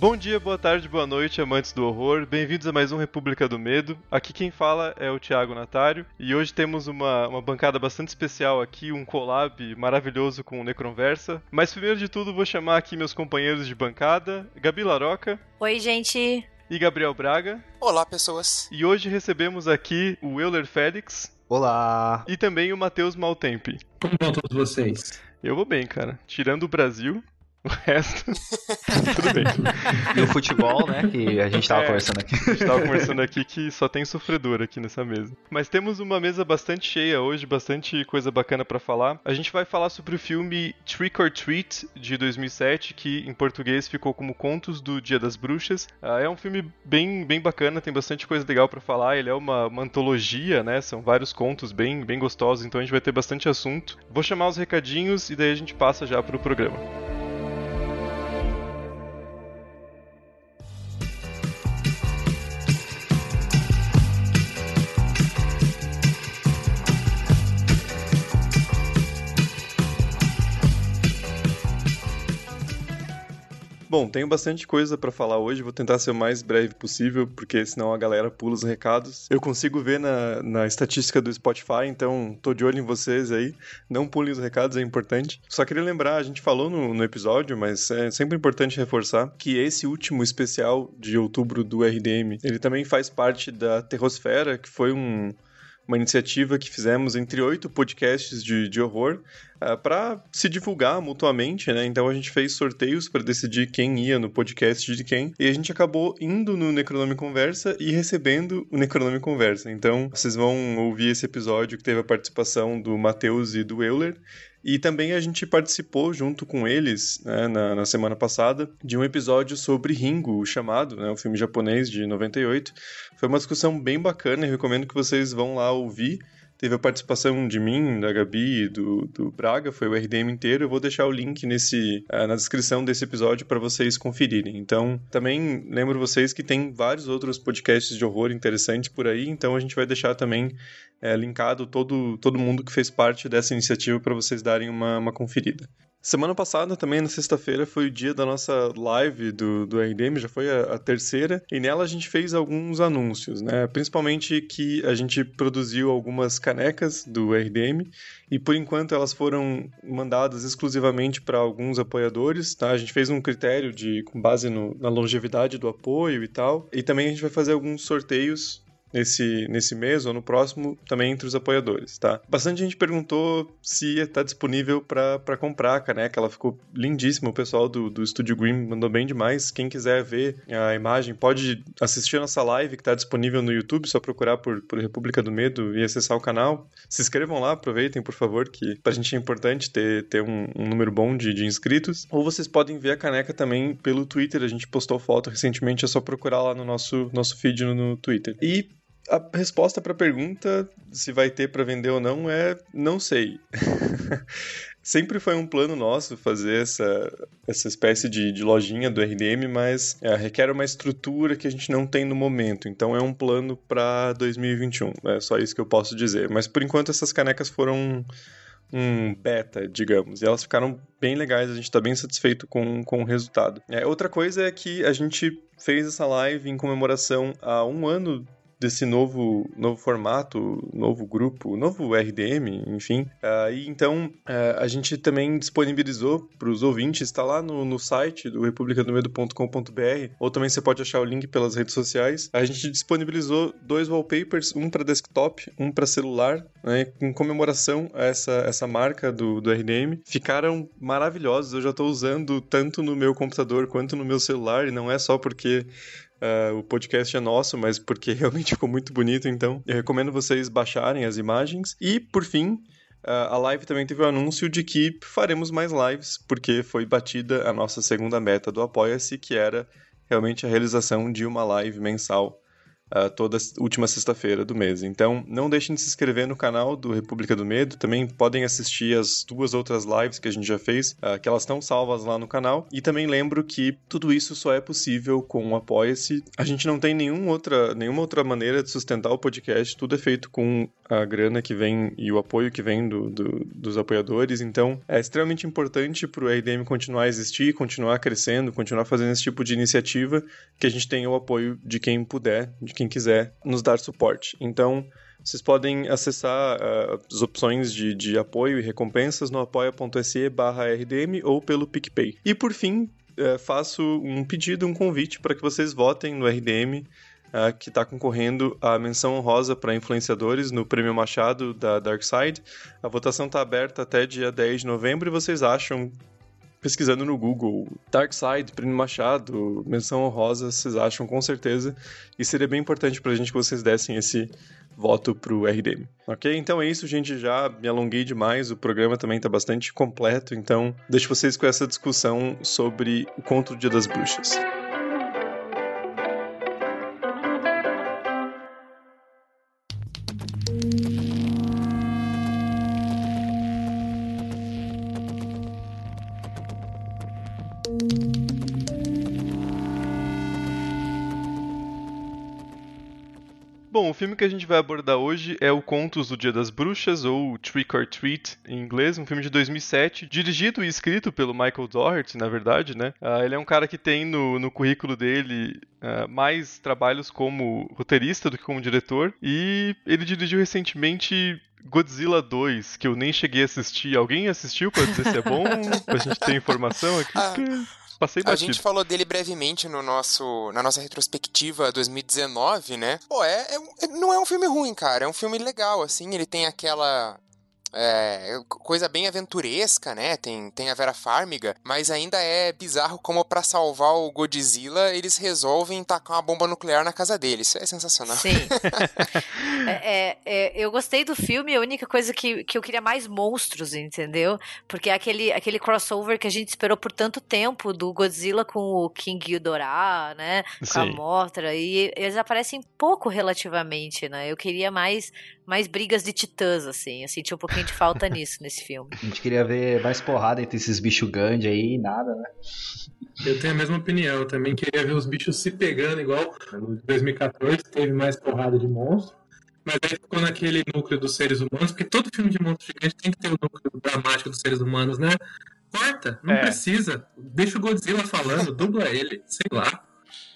Bom dia, boa tarde, boa noite, amantes do horror. Bem-vindos a mais um República do Medo. Aqui quem fala é o Thiago Natário e hoje temos uma, uma bancada bastante especial aqui, um collab maravilhoso com o Necronversa. Mas primeiro de tudo vou chamar aqui meus companheiros de bancada, Gabi Laroca. Oi, gente. E Gabriel Braga. Olá, pessoas. E hoje recebemos aqui o Euler Félix. Olá. E também o Matheus Maltempe. Como vão todos vocês? Eu vou bem, cara. Tirando o Brasil, o resto, tudo bem. E o futebol, né? Que a gente tava É. conversando aqui. A gente tava conversando aqui que só tem sofredor aqui nessa mesa. Mas temos uma mesa bastante cheia hoje, bastante coisa bacana pra falar. A gente vai falar sobre o filme Trick or Treat de 2007, que em português ficou como Contos do Dia das Bruxas. Ah, é um filme bem, bem bacana, tem bastante coisa legal pra falar. Ele é uma, uma antologia, né? São vários contos bem, bem gostosos, então a gente vai ter bastante assunto. Vou chamar os recadinhos e daí a gente passa já pro programa. Bom, tenho bastante coisa pra falar hoje, vou tentar ser o mais breve possível, porque senão a galera pula os recados. Eu consigo ver na, na estatística do Spotify, então tô de olho em vocês aí. Não pulem os recados, é importante. Só queria lembrar, a gente falou no, no episódio, mas é sempre importante reforçar que esse último especial de outubro do RDM, ele também faz parte da Terrosfera, que foi um uma iniciativa que fizemos entre oito podcasts de, de horror para se divulgar mutuamente, né? Então a gente fez sorteios para decidir quem ia no podcast de quem e a gente acabou indo no Necronome Conversa e recebendo o Necronome Conversa. Então vocês vão ouvir esse episódio que teve a participação do Matheus e do Euler. E também a gente participou junto com eles, né, na, na semana passada, de um episódio sobre Ringo, chamado, né, o filme japonês de 98. Foi uma discussão bem bacana e recomendo que vocês vão lá ouvir. Teve a participação de mim, da Gabi do, do Braga, foi o RDM inteiro. Eu vou deixar o link nesse, uh, na descrição desse episódio para vocês conferirem. Então, também lembro vocês que tem vários outros podcasts de horror interessantes por aí, então a gente vai deixar também é, linkado todo, todo mundo que fez parte dessa iniciativa para vocês darem uma, uma conferida. Semana passada, também na sexta-feira, foi o dia da nossa live do, do RDM, já foi a, a, terceira, e nela a gente fez alguns anúncios, né? Principalmente que a gente produziu algumas canecas do RDM, e por enquanto elas foram mandadas exclusivamente para alguns apoiadores, tá? A gente fez um critério de com base no, na longevidade do apoio e tal, e também a gente vai fazer alguns sorteios nesse, nesse mês ou no próximo também entre os apoiadores, tá? Bastante gente perguntou se está disponível para comprar a caneca, ela ficou lindíssima, o pessoal do, do Estúdio Green mandou bem demais. Quem quiser ver a imagem pode assistir a nossa live que está disponível no YouTube, só procurar por, por República do Medo e acessar o canal. Se inscrevam lá, aproveitem, por favor, que pra gente é importante ter, ter um, um número bom de, de inscritos. Ou vocês podem ver a caneca também pelo Twitter, a gente postou foto recentemente, é só procurar lá no nosso, nosso feed no, no Twitter. E a resposta para a pergunta se vai ter para vender ou não é não sei. Sempre foi um plano nosso fazer essa, essa espécie de, de lojinha do RDM, mas é, requer uma estrutura que a gente não tem no momento. Então é um plano para 2021. É só isso que eu posso dizer. Mas por enquanto essas canecas foram um beta, digamos. E elas ficaram bem legais, a gente está bem satisfeito com, com o resultado. É, outra coisa é que a gente fez essa live em comemoração a um ano desse novo, novo formato, novo grupo, novo RDM, enfim. Uh, e então uh, a gente também disponibilizou para os ouvintes, está lá no, no site do republicadomedo.com.br, ou também você pode achar o link pelas redes sociais. A gente disponibilizou dois wallpapers, um para desktop, um para celular, né, em comemoração a essa, essa marca do, do RDM. Ficaram maravilhosos, eu já estou usando tanto no meu computador quanto no meu celular, e não é só porque Uh, o podcast é nosso, mas porque realmente ficou muito bonito, então eu recomendo vocês baixarem as imagens. E, por fim, uh, a live também teve o anúncio de que faremos mais lives, porque foi batida a nossa segunda meta do Apoia-se, que era realmente a realização de uma live mensal uh, toda última sexta-feira do mês. Então, não deixem de se inscrever no canal do República do Medo. Também podem assistir as duas outras lives que a gente já fez, uh, que elas estão salvas lá no canal. E também lembro que tudo isso só é possível com o Apoia-se. A gente não tem nenhum outra, nenhuma outra maneira de sustentar o podcast. Tudo é feito com a grana que vem e o apoio que vem do, do, dos apoiadores. Então, é extremamente importante para o RDM continuar a existir, continuar crescendo, continuar fazendo esse tipo de iniciativa, que a gente tenha o apoio de quem puder, de quem quiser nos dar suporte. Então, vocês podem acessar uh, as opções de, de apoio e recompensas no apoia.se rdm ou pelo PicPay. E por fim, uh, faço um pedido, um convite para que vocês votem no RDM Uh, que está concorrendo à menção honrosa para influenciadores no Prêmio Machado da Darkside. A votação está aberta até dia 10 de novembro e vocês acham pesquisando no Google Darkside, Prêmio Machado, menção honrosa, vocês acham com certeza. E seria bem importante pra gente que vocês dessem esse voto pro RDM. Ok? Então é isso, gente. Já me alonguei demais. O programa também tá bastante completo. Então deixo vocês com essa discussão sobre o conto do Dia das Bruxas. Filme que a gente vai abordar hoje é o Contos do Dia das Bruxas, ou Trick or Treat em inglês, um filme de 2007, dirigido e escrito pelo Michael Doherty, na verdade, né? Uh, ele é um cara que tem no, no currículo dele uh, mais trabalhos como roteirista do que como diretor, e ele dirigiu recentemente Godzilla 2, que eu nem cheguei a assistir. Alguém assistiu pra dizer se é bom? pra gente ter informação aqui? Ah, Passei batido. A gente falou dele brevemente no nosso, na nossa retrospectiva 2019, né? Pô, é, é, não é um filme ruim, cara. É um filme legal, assim. Ele tem aquela é, coisa bem aventuresca, né? Tem, tem a Vera Farmiga, mas ainda é bizarro como para salvar o Godzilla eles resolvem tacar uma bomba nuclear na casa dele. Isso é sensacional. Sim. é, é, é, eu gostei do filme, a única coisa que, que eu queria mais monstros, entendeu? Porque é aquele, aquele crossover que a gente esperou por tanto tempo do Godzilla com o King Ghidorah, né? Com Sim. a Mothra, e eles aparecem pouco relativamente, né? Eu queria mais mais brigas de titãs, assim. Eu senti um pouquinho de falta nisso nesse filme. A gente queria ver mais porrada entre esses bichos Gandhi aí e nada, né? Eu tenho a mesma opinião. Eu também queria ver os bichos se pegando igual no 2014 teve mais porrada de monstro. Mas aí ficou naquele núcleo dos seres humanos, porque todo filme de monstro gigante tem que ter o núcleo dramático dos seres humanos, né? Corta, não é. precisa. Deixa o Godzilla falando, dubla ele, sei lá.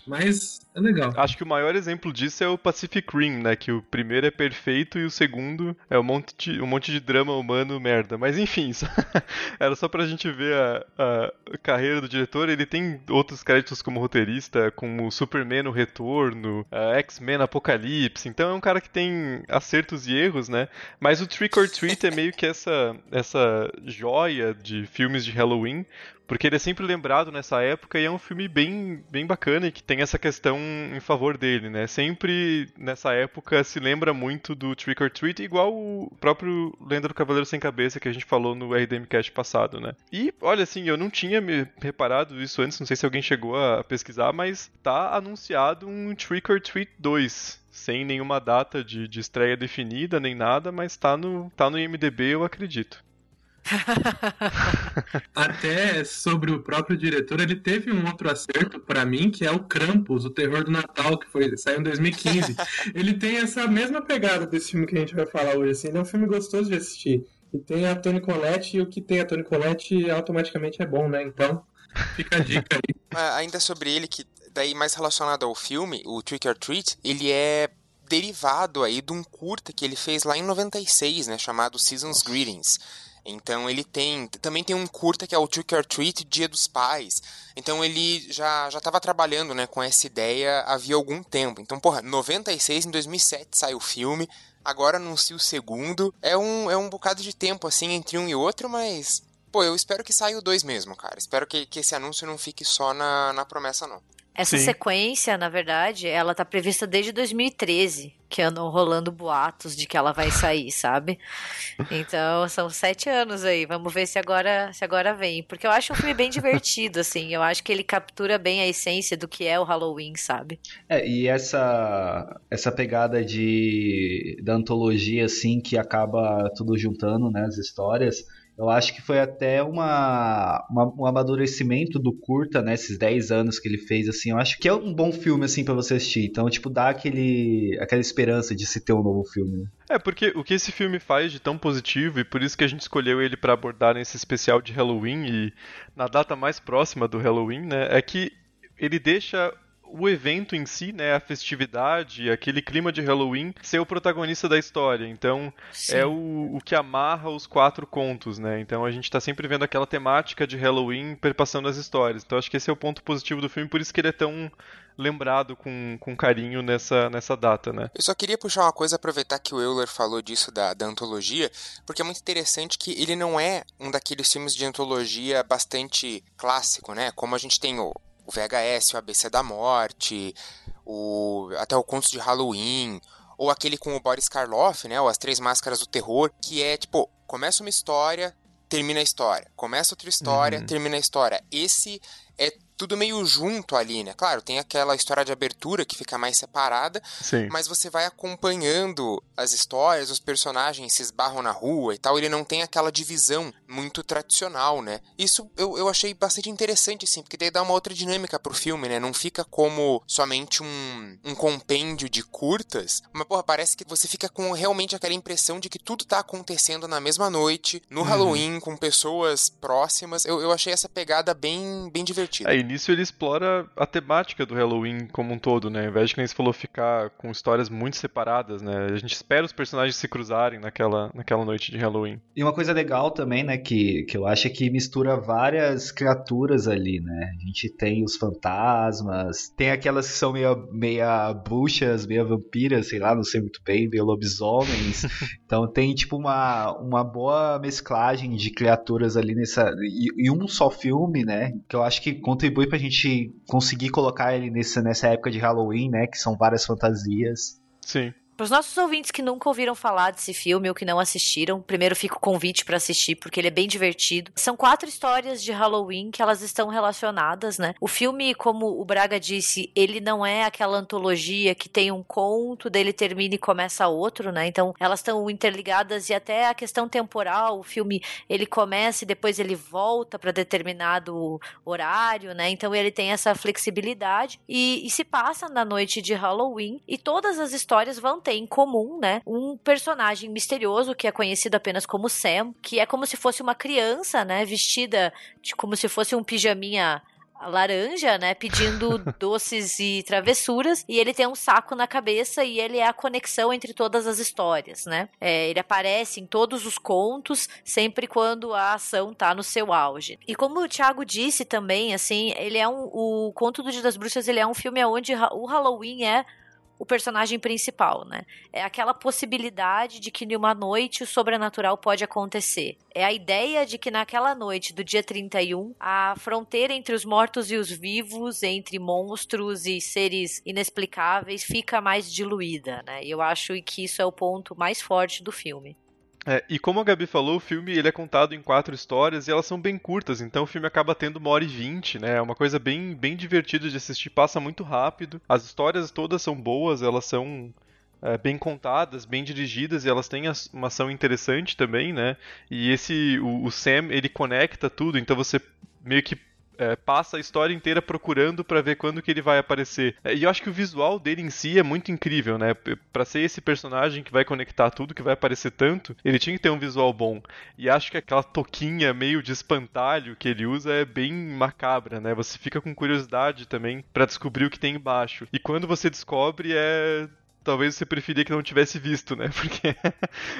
Mas é legal. Acho que o maior exemplo disso é o Pacific Rim, né? Que o primeiro é perfeito e o segundo é um monte de, um monte de drama humano merda. Mas enfim, isso era só pra gente ver a, a, carreira do diretor. Ele tem outros créditos como roteirista, como Superman o Retorno, X-Men Apocalipse. Então é um cara que tem acertos e erros, né? Mas o Trick or Treat é meio que essa, essa joia de filmes de Halloween, porque ele é sempre lembrado nessa época e é um filme bem, bem bacana e que tem essa questão em favor dele, né? Sempre nessa época se lembra muito do Trick or Treat, igual o próprio Lenda do Cavaleiro Sem Cabeça que a gente falou no RDM Cast passado, né? E, olha, assim, eu não tinha me reparado isso antes, não sei se alguém chegou a pesquisar, mas tá anunciado um Trick or Treat 2 sem nenhuma data de, de estreia definida nem nada, mas tá no, tá no IMDB, eu acredito. Até sobre o próprio diretor, ele teve um outro acerto para mim, que é o Krampus, o terror do Natal, que foi saiu em 2015. ele tem essa mesma pegada desse filme que a gente vai falar hoje, assim, ele é um filme gostoso de assistir. E tem a Tony Collette, e o que tem a Tony Collette automaticamente é bom, né? Então, fica a dica aí. ainda sobre ele, que daí mais relacionado ao filme, o Trick or Treat, ele é derivado aí de um curta que ele fez lá em 96, né, chamado Seasons Greetings. Então ele tem. Também tem um curta que é o Trick or Treat Dia dos Pais. Então ele já já estava trabalhando né, com essa ideia havia algum tempo. Então, porra, 96 em 2007 sai o filme. Agora anuncia o segundo. É um, é um bocado de tempo assim entre um e outro, mas. Pô, eu espero que saia o dois mesmo, cara. Espero que, que esse anúncio não fique só na, na promessa, não. Essa Sim. sequência, na verdade, ela tá prevista desde 2013, que andam rolando boatos de que ela vai sair, sabe? Então, são sete anos aí. Vamos ver se agora, se agora vem. Porque eu acho um filme bem divertido, assim. Eu acho que ele captura bem a essência do que é o Halloween, sabe? É, e essa essa pegada de da antologia assim que acaba tudo juntando, né, as histórias, eu acho que foi até uma, uma- um amadurecimento do curta, né, esses 10 anos que ele fez assim. Eu acho que é um bom filme assim para você assistir. Então, tipo, dá aquele aquela esperança de se ter um novo filme. né? É, porque o que esse filme faz de tão positivo, e por isso que a gente escolheu ele pra abordar nesse especial de Halloween e na data mais próxima do Halloween, né, é que ele deixa o evento em si, né, a festividade, aquele clima de Halloween, ser o protagonista da história. Então, Sim. é o, o que amarra os quatro contos, né? Então a gente tá sempre vendo aquela temática de Halloween perpassando as histórias. Então acho que esse é o ponto positivo do filme, por isso que ele é tão lembrado com, com carinho nessa, nessa data, né? Eu só queria puxar uma coisa, aproveitar que o Euler falou disso da, da antologia, porque é muito interessante que ele não é um daqueles filmes de antologia bastante clássico, né? Como a gente tem o, o VHS, o ABC da Morte, o, até o Contos de Halloween, ou aquele com o Boris Karloff, né? O As Três Máscaras do Terror, que é tipo, começa uma história, termina a história. Começa outra história, Uhum. termina a história. Esse é tudo meio junto ali, né? Claro, tem aquela história de abertura que fica mais separada, Sim. mas você vai acompanhando as histórias, os personagens se esbarram na rua e tal, ele não tem aquela divisão muito tradicional, né? Isso eu, eu achei bastante interessante, assim, porque daí dá uma outra dinâmica pro filme, né? Não fica como somente um, um compêndio de curtas, mas, porra, parece que você fica com realmente aquela impressão de que tudo tá acontecendo na mesma noite, no Halloween, com pessoas próximas. Eu, eu achei essa pegada bem, bem divertida. É, nisso ele explora a temática do Halloween como um todo, né? Ao invés de, como você falou, ficar com histórias muito separadas, né? A gente espera os personagens se cruzarem naquela, naquela noite de Halloween. E uma coisa legal também, né, que, que eu acho é que mistura várias criaturas ali, né? A gente tem os fantasmas, tem aquelas que são meia, meia bruxas, meia vampiras, sei lá, não sei muito bem, meio lobisomens. então tem, tipo, uma, uma boa mesclagem de criaturas ali nessa. E, e um só filme, né? Que eu acho que contribui pra gente conseguir colocar ele nessa, nessa época de Halloween, né? Que são várias fantasias. Sim. Para os nossos ouvintes que nunca ouviram falar desse filme ou que não assistiram, primeiro fica o convite para assistir porque ele é bem divertido. São quatro histórias de Halloween que elas estão relacionadas, né? O filme, como o Braga disse, ele não é aquela antologia que tem um conto, dele termina e começa outro, né? Então elas estão interligadas e até a questão temporal, o filme ele começa e depois ele volta para determinado horário, né? Então ele tem essa flexibilidade e, e se passa na noite de Halloween e todas as histórias vão ter em comum, né? Um personagem misterioso que é conhecido apenas como Sam, que é como se fosse uma criança, né? Vestida de como se fosse um pijaminha laranja, né, pedindo doces e travessuras, e ele tem um saco na cabeça e ele é a conexão entre todas as histórias, né? É, ele aparece em todos os contos, sempre quando a ação tá no seu auge. E como o Thiago disse também, assim, ele é um, o Conto do Dia das Bruxas, ele é um filme onde o Halloween é o personagem principal, né? É aquela possibilidade de que numa noite o sobrenatural pode acontecer. É a ideia de que naquela noite do dia 31, a fronteira entre os mortos e os vivos, entre monstros e seres inexplicáveis, fica mais diluída, né? E eu acho que isso é o ponto mais forte do filme. É, e como a Gabi falou, o filme ele é contado em quatro histórias e elas são bem curtas, então o filme acaba tendo uma hora e vinte, né? É uma coisa bem, bem divertida de assistir, passa muito rápido. As histórias todas são boas, elas são é, bem contadas, bem dirigidas e elas têm uma ação interessante também, né? E esse, o, o Sam, ele conecta tudo, então você meio que é, passa a história inteira procurando pra ver quando que ele vai aparecer. É, E eu acho que o visual dele em si é muito incrível, né? P- Pra ser esse personagem que vai conectar tudo, que vai aparecer tanto, ele tinha que ter um visual bom. E acho que aquela toquinha meio de espantalho que ele usa é bem macabra, né? Você fica com curiosidade também pra descobrir o que tem embaixo. E quando você descobre é talvez você preferia que não tivesse visto, né? Porque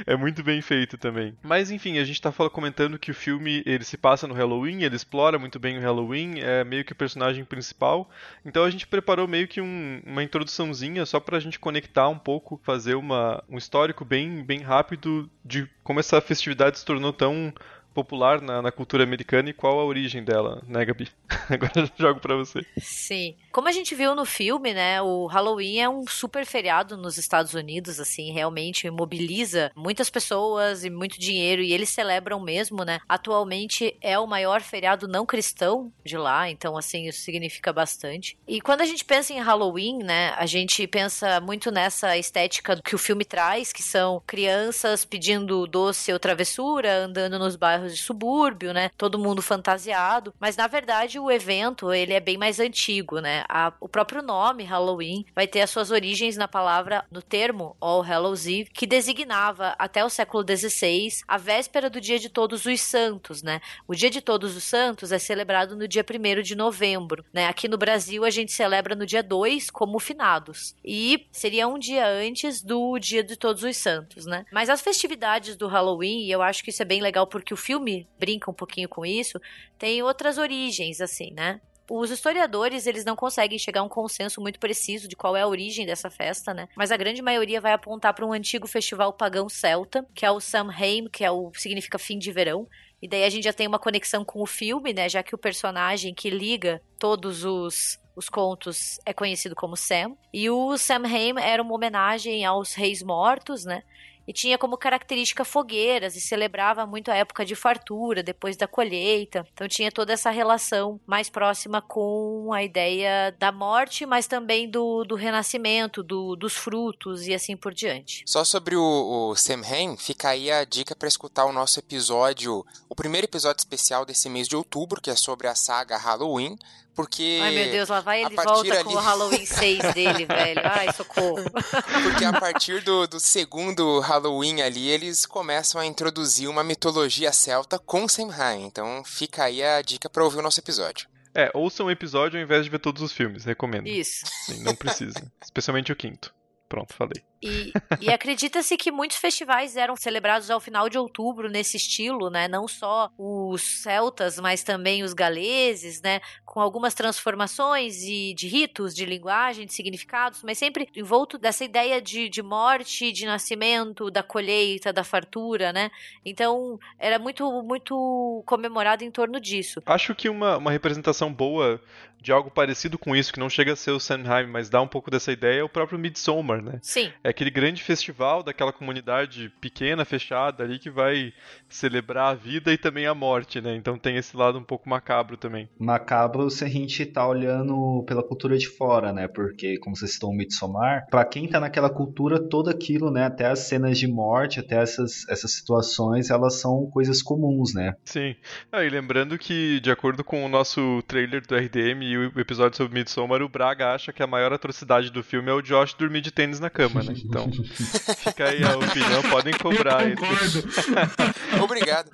é muito bem feito também. Mas enfim, a gente tá comentando que o filme ele se passa no Halloween, ele explora muito bem o Halloween, é meio que o personagem principal. Então a gente preparou meio que um- uma introduçãozinha só pra gente conectar um pouco, fazer uma, um histórico bem, bem rápido de como essa festividade se tornou tão popular na, na cultura americana e qual a origem dela, né, Gabi? Agora eu jogo pra você. Sim. Como a gente viu no filme, né, o Halloween é um super feriado nos Estados Unidos, assim, realmente mobiliza muitas pessoas e muito dinheiro e eles celebram mesmo, né? Atualmente é o maior feriado não cristão de lá, então assim, isso significa bastante. E quando a gente pensa em Halloween, né, a gente pensa muito nessa estética que o filme traz, que são crianças pedindo doce ou travessura, andando nos bairros de subúrbio, né? Todo mundo fantasiado, mas na verdade o evento, ele é bem mais antigo, né? A, o próprio nome Halloween vai ter as suas origens na palavra, no termo All Hallows Eve, que designava até o século XVI a véspera do Dia de Todos os Santos, né? O Dia de Todos os Santos é celebrado no dia 1 de novembro, né? Aqui no Brasil a gente celebra no dia 2 como finados. E seria um dia antes do Dia de Todos os Santos, né? Mas as festividades do Halloween, e eu acho que isso é bem legal porque o filme brinca um pouquinho com isso, tem outras origens, assim, né? Os historiadores, eles não conseguem chegar a um consenso muito preciso de qual é a origem dessa festa, né? Mas a grande maioria vai apontar para um antigo festival pagão celta, que é o Samhain, que é o significa fim de verão. E daí a gente já tem uma conexão com o filme, né? Já que o personagem que liga todos os os contos é conhecido como Sam. E o Samhain era uma homenagem aos reis mortos, né? E tinha como característica fogueiras e celebrava muito a época de fartura, depois da colheita. Então tinha toda essa relação mais próxima com a ideia da morte, mas também do, do renascimento, do, dos frutos e assim por diante. Só sobre o, o Samhain, fica aí a dica para escutar o nosso episódio, o primeiro episódio especial desse mês de outubro, que é sobre a saga Halloween porque. Ai, meu Deus, lá vai ele volta ali... com o Halloween 6 dele, velho. Ai, socorro. Porque a partir do, do segundo Halloween ali, eles começam a introduzir uma mitologia celta com Samhain. Então fica aí a dica para ouvir o nosso episódio. É, ouça um episódio ao invés de ver todos os filmes, recomendo. Isso. Sim, não precisa. Especialmente o quinto. Pronto, falei. E, e acredita-se que muitos festivais eram celebrados ao final de outubro nesse estilo, né? Não só os celtas, mas também os galeses, né? Com algumas transformações e de ritos, de linguagem, de significados, mas sempre envolto dessa ideia de, de morte, de nascimento, da colheita, da fartura, né? Então era muito, muito comemorado em torno disso. Acho que uma, uma representação boa de algo parecido com isso, que não chega a ser o Sanheim, mas dá um pouco dessa ideia, é o próprio Midsommar, né? Sim. É aquele grande festival daquela comunidade pequena, fechada ali, que vai celebrar a vida e também a morte, né? Então tem esse lado um pouco macabro também. Macabro se a gente tá olhando pela cultura de fora, né? Porque, como vocês estão o Midsommar, pra quem tá naquela cultura, todo aquilo, né? Até as cenas de morte, até essas, essas situações, elas são coisas comuns, né? Sim. Ah, e lembrando que, de acordo com o nosso trailer do RDM e o episódio sobre Midsommar, o Braga acha que a maior atrocidade do filme é o Josh dormir de tênis na cama, né? Então, fica aí a opinião, podem cobrar. Eu concordo. Obrigado.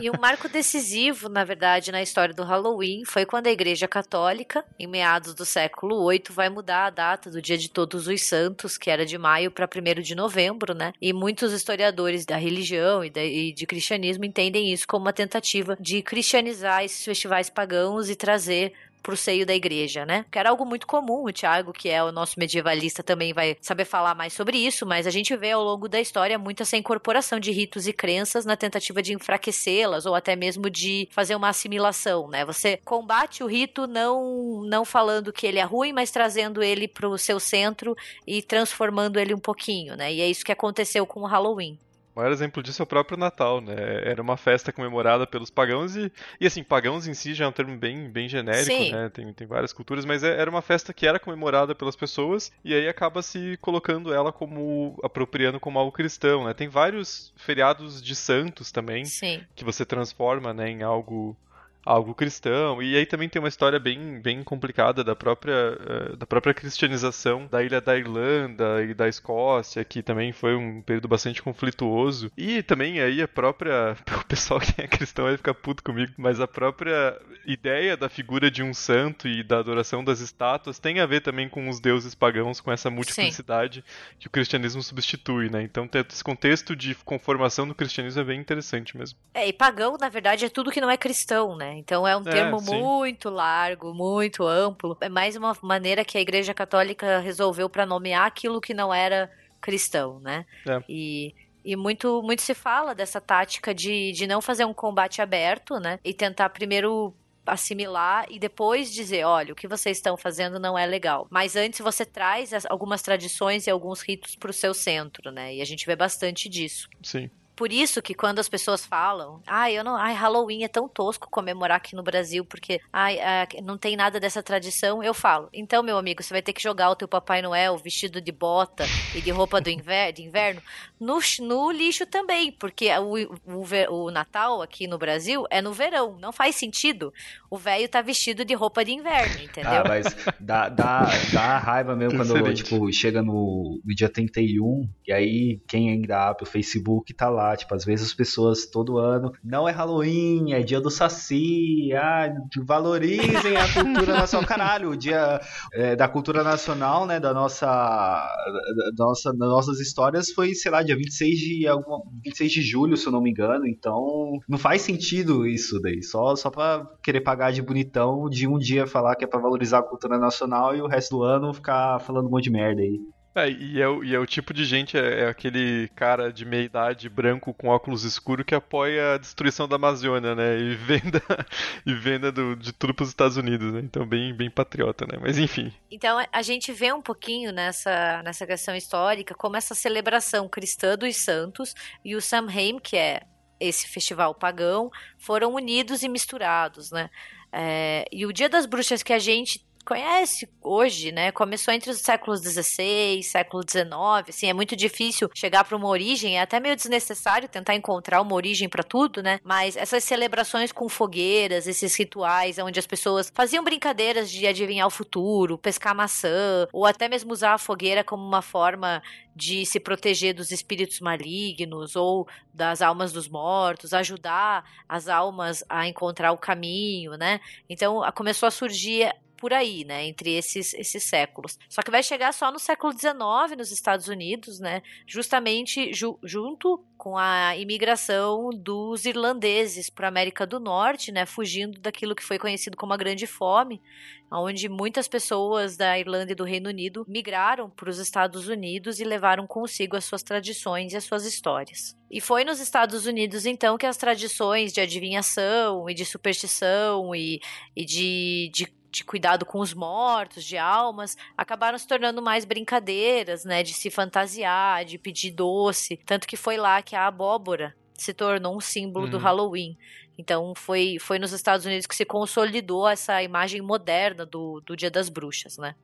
E um marco decisivo, na verdade, na história do Halloween foi quando a Igreja Católica, em meados do século VIII, vai mudar a data do Dia de Todos os Santos, que era de maio para 1 de novembro, né? E muitos historiadores da religião e, e de cristianismo entendem isso como uma tentativa de cristianizar esses festivais pagãos e trazer pro seio da igreja, né? Que era algo muito comum. O Tiago, que é o nosso medievalista, também vai saber falar mais sobre isso, mas a gente vê ao longo da história muito essa incorporação de ritos e crenças na tentativa de enfraquecê-las ou até mesmo de fazer uma assimilação, né? Você combate o rito não não falando que ele é ruim, mas trazendo ele pro seu centro e transformando ele um pouquinho, né? E é isso que aconteceu com o Halloween. O maior exemplo disso é o próprio Natal, né? Era uma festa comemorada pelos pagãos e, e assim, pagãos em si já é um termo bem, bem genérico, Sim. né? Tem, tem várias culturas, mas é- era uma festa que era comemorada pelas pessoas e aí acaba se colocando ela como, apropriando como algo cristão, né? Tem vários feriados de santos também Sim. que você transforma, né, em algo algo cristão. E aí também tem uma história bem, bem complicada da própria, eh, da própria cristianização da ilha da Irlanda e da Escócia, que também foi um período bastante conflituoso. E também aí a própria. O pessoal que é cristão vai ficar puto comigo, mas a própria ideia da figura de um santo e da adoração das estátuas tem a ver também com os deuses pagãos, com essa multiplicidade que o cristianismo substitui, né? Então esse contexto de conformação do cristianismo é bem interessante mesmo. É, e pagão, na verdade, é tudo que não é cristão, né? Então é um É, termo sim. muito largo, muito amplo. É mais uma maneira que a Igreja Católica resolveu para nomear aquilo que não era cristão, né? É. E, e muito, muito se fala dessa tática de, de não fazer um combate aberto, né? E tentar primeiro assimilar e depois dizer, olha, o que vocês estão fazendo não é legal. Mas antes você traz algumas tradições e alguns ritos para o seu centro, né? E a gente vê bastante disso. Sim. Por isso que quando as pessoas falam, ai, eu não, ai, Halloween é tão tosco comemorar aqui no Brasil porque ai, ai, não tem nada dessa tradição, eu falo. Então, meu amigo, você vai ter que jogar o teu Papai Noel vestido de bota e de roupa do inver de inverno no, no lixo também, porque o, o, o Natal aqui no Brasil é no verão, não faz sentido. O velho tá vestido de roupa de inverno, entendeu? Ah, mas dá, dá, dá raiva mesmo quando tipo, chega no, no dia 31 e aí quem ainda abre o Facebook tá lá lá. Tipo, às vezes as pessoas todo ano, não é Halloween, é dia do Saci, ah, valorizem a cultura nacional. Caralho, o dia é, da cultura nacional, né, da nossa, da nossa, das nossas histórias foi, sei lá, dia 26 de, alguma, 26 de julho, se eu não me engano. Então, não faz sentido isso daí. Só, só pra querer pagar de bonitão de um dia falar que é pra valorizar a cultura nacional e o resto do ano ficar falando um monte de merda aí. É, e, é, e é o tipo de gente, é, é, aquele cara de meia idade branco com óculos escuros que apoia a destruição da Amazônia, né? E venda, e venda do, de tudo para os Estados Unidos, né? Então, bem, bem patriota, né? Mas enfim. Então, a gente vê um pouquinho nessa, nessa questão histórica como essa celebração cristã dos santos e o Samhain, que é esse festival pagão, foram unidos e misturados, né? É, e o Dia das Bruxas que a gente conhece hoje, né? Começou entre os séculos XVI, século XIX, assim, é muito difícil chegar para uma origem, é até meio desnecessário tentar encontrar uma origem para tudo, né? Mas essas celebrações com fogueiras, esses rituais onde as pessoas faziam brincadeiras de adivinhar o futuro, pescar maçã, ou até mesmo usar a fogueira como uma forma de se proteger dos espíritos malignos ou das almas dos mortos, ajudar as almas a encontrar o caminho, né? Então começou a surgir por aí, né, entre esses, esses séculos. Só que vai chegar só no século XIX nos Estados Unidos, né, justamente ju junto com a imigração dos irlandeses para a América do Norte, né, fugindo daquilo que foi conhecido como a Grande Fome, onde muitas pessoas da Irlanda e do Reino Unido migraram para os Estados Unidos e levaram consigo as suas tradições e as suas histórias. E foi nos Estados Unidos, então, que as tradições de adivinhação e de superstição e, e de, de de cuidado com os mortos, de almas, acabaram se tornando mais brincadeiras, né, de se fantasiar, de pedir doce, tanto que foi lá que a abóbora se tornou um símbolo uhum. do Halloween. Então foi, foi nos Estados Unidos que se consolidou essa imagem moderna do, do Dia das Bruxas, né?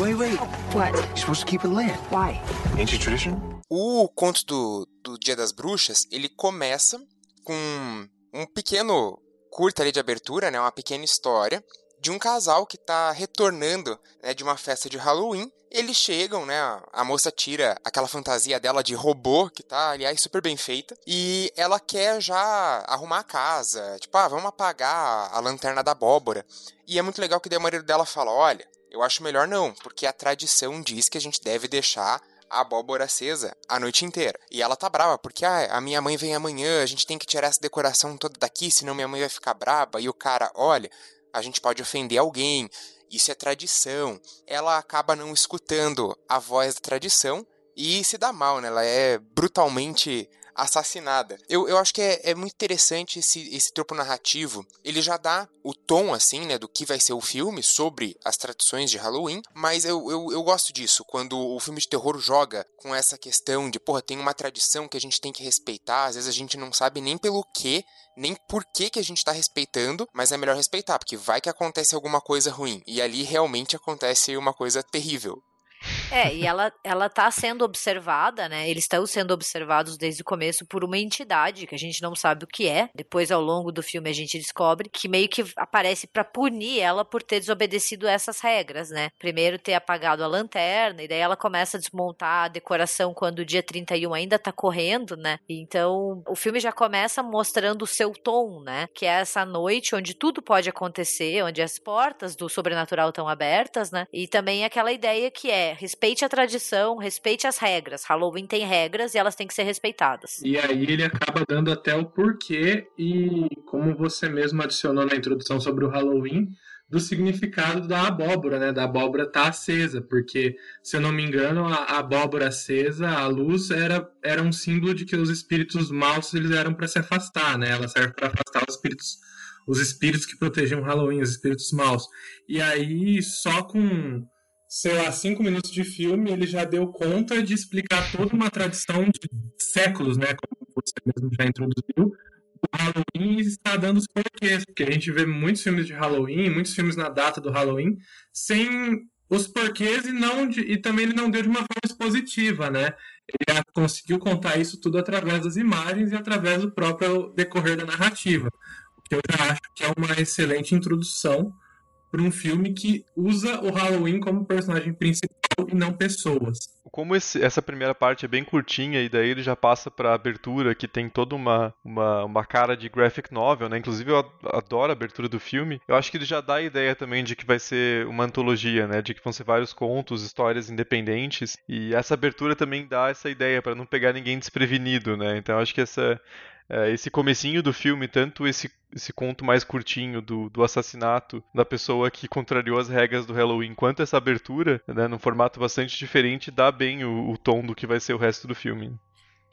Wait, wait. What? You're supposed to keep it lit. Why? Ancient tradition? O conto do, do Dia das Bruxas, ele começa com um pequeno curta ali de abertura, né, uma pequena história de um casal que está retornando né, de uma festa de Halloween. Eles chegam, né? A moça tira aquela fantasia dela de robô, que tá, aliás, super bem feita. E ela quer já arrumar a casa. Tipo, ah, vamos apagar a lanterna da abóbora. E é muito legal que daí o marido dela fala: olha, eu acho melhor não, porque a tradição diz que a gente deve deixar a abóbora acesa a noite inteira. E ela tá brava, porque ah, a minha mãe vem amanhã, a gente tem que tirar essa decoração toda daqui, senão minha mãe vai ficar braba. E o cara, olha, a gente pode ofender alguém, isso é tradição. Ela acaba não escutando a voz da tradição e se dá mal, né? Ela é brutalmente assassinada. Eu, eu acho que é, é muito interessante esse, esse tropo narrativo. Ele já dá o tom, assim, né, do que vai ser o filme sobre as tradições de Halloween, mas eu, eu, eu gosto disso, quando o filme de terror joga com essa questão de, porra, tem uma tradição que a gente tem que respeitar, às vezes a gente não sabe nem pelo que, nem por que, que a gente tá respeitando, mas é melhor respeitar, porque vai que acontece alguma coisa ruim. E ali realmente acontece uma coisa terrível. É, e ela, ela tá sendo observada, né? Eles estão sendo observados desde o começo por uma entidade que a gente não sabe o que é. Depois, ao longo do filme, a gente descobre que meio que aparece para punir ela por ter desobedecido essas regras, né? Primeiro ter apagado a lanterna, e daí ela começa a desmontar a decoração quando o dia 31 ainda tá correndo, né? Então, o filme já começa mostrando o seu tom, né? Que é essa noite onde tudo pode acontecer, onde as portas do sobrenatural estão abertas, né? E também aquela ideia que é respeite a tradição, respeite as regras. Halloween tem regras e elas têm que ser respeitadas. E aí ele acaba dando até o porquê e como você mesmo adicionou na introdução sobre o Halloween, do significado da abóbora, né? Da abóbora tá acesa, porque, se eu não me engano, a, a abóbora acesa, a luz, era, era um símbolo de que os espíritos maus eles eram para se afastar, né? Ela serve para afastar os espíritos os espíritos que protegiam Halloween, os espíritos maus. E aí, só com, sei lá, cinco minutos de filme, ele já deu conta de explicar toda uma tradição de séculos, né? Como você mesmo já introduziu. O Halloween está dando os porquês, porque a gente vê muitos filmes de Halloween, muitos filmes na data do Halloween, sem os porquês e, não de, e também ele não deu de uma forma expositiva, né? Ele conseguiu contar isso tudo através das imagens e através do próprio decorrer da narrativa. O que eu já acho que é uma excelente introdução para um filme que usa o Halloween como personagem principal e não pessoas. Como esse, essa primeira parte é bem curtinha e daí ele já passa para a abertura que tem toda uma, uma, uma cara de graphic novel, né? Inclusive eu adoro a abertura do filme. Eu acho que ele já dá a ideia também de que vai ser uma antologia, né? De que vão ser vários contos, histórias independentes e essa abertura também dá essa ideia para não pegar ninguém desprevenido, né? Então eu acho que essa esse comecinho do filme, tanto esse, esse conto mais curtinho do, do assassinato da pessoa que contrariou as regras do Halloween, quanto essa abertura, né, num formato bastante diferente, dá bem o, o tom do que vai ser o resto do filme.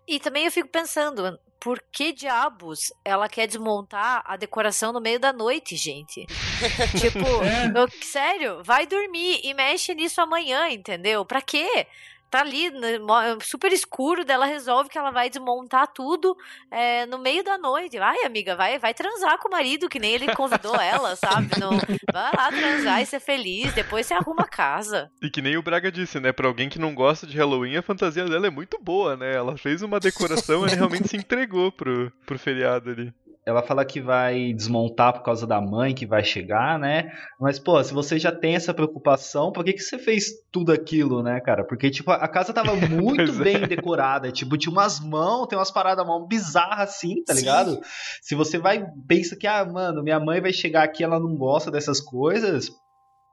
E também eu fico pensando, por que diabos ela quer desmontar a decoração no meio da noite, gente? tipo, é. eu, sério, vai dormir e mexe nisso amanhã, entendeu? Pra quê? Tá ali, né, super escuro, dela resolve que ela vai desmontar tudo é, no meio da noite. Vai, amiga, vai, vai transar com o marido, que nem ele convidou ela, sabe? Não, vai lá transar e ser feliz, depois você arruma a casa. E que nem o Braga disse, né? Pra alguém que não gosta de Halloween, a fantasia dela é muito boa, né? Ela fez uma decoração e realmente se entregou pro, pro feriado ali. Ela fala que vai desmontar por causa da mãe que vai chegar, né? Mas, pô, se você já tem essa preocupação, por que, que você fez tudo aquilo, né, cara? Porque, tipo, a casa tava muito é. bem decorada. Tipo, tinha umas mãos, tem umas paradas mão bizarras assim, tá Sim. ligado? Se você vai, pensa que, ah, mano, minha mãe vai chegar aqui, ela não gosta dessas coisas.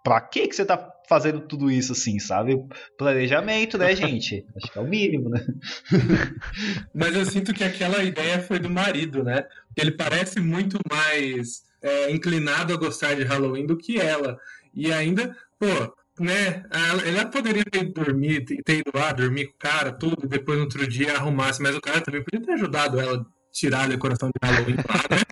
Pra que que você tá fazendo tudo isso assim, sabe? Planejamento, né, gente? Acho que é o mínimo, né? Mas eu sinto que aquela ideia foi do marido, né? Ele parece muito mais é, inclinado a gostar de Halloween do que ela. E ainda, pô, né? Ela poderia ter dormido, ter ido lá, dormir com o cara, tudo, e depois no outro dia arrumasse, mas o cara também podia ter ajudado ela a tirar a decoração de Halloween lá, né?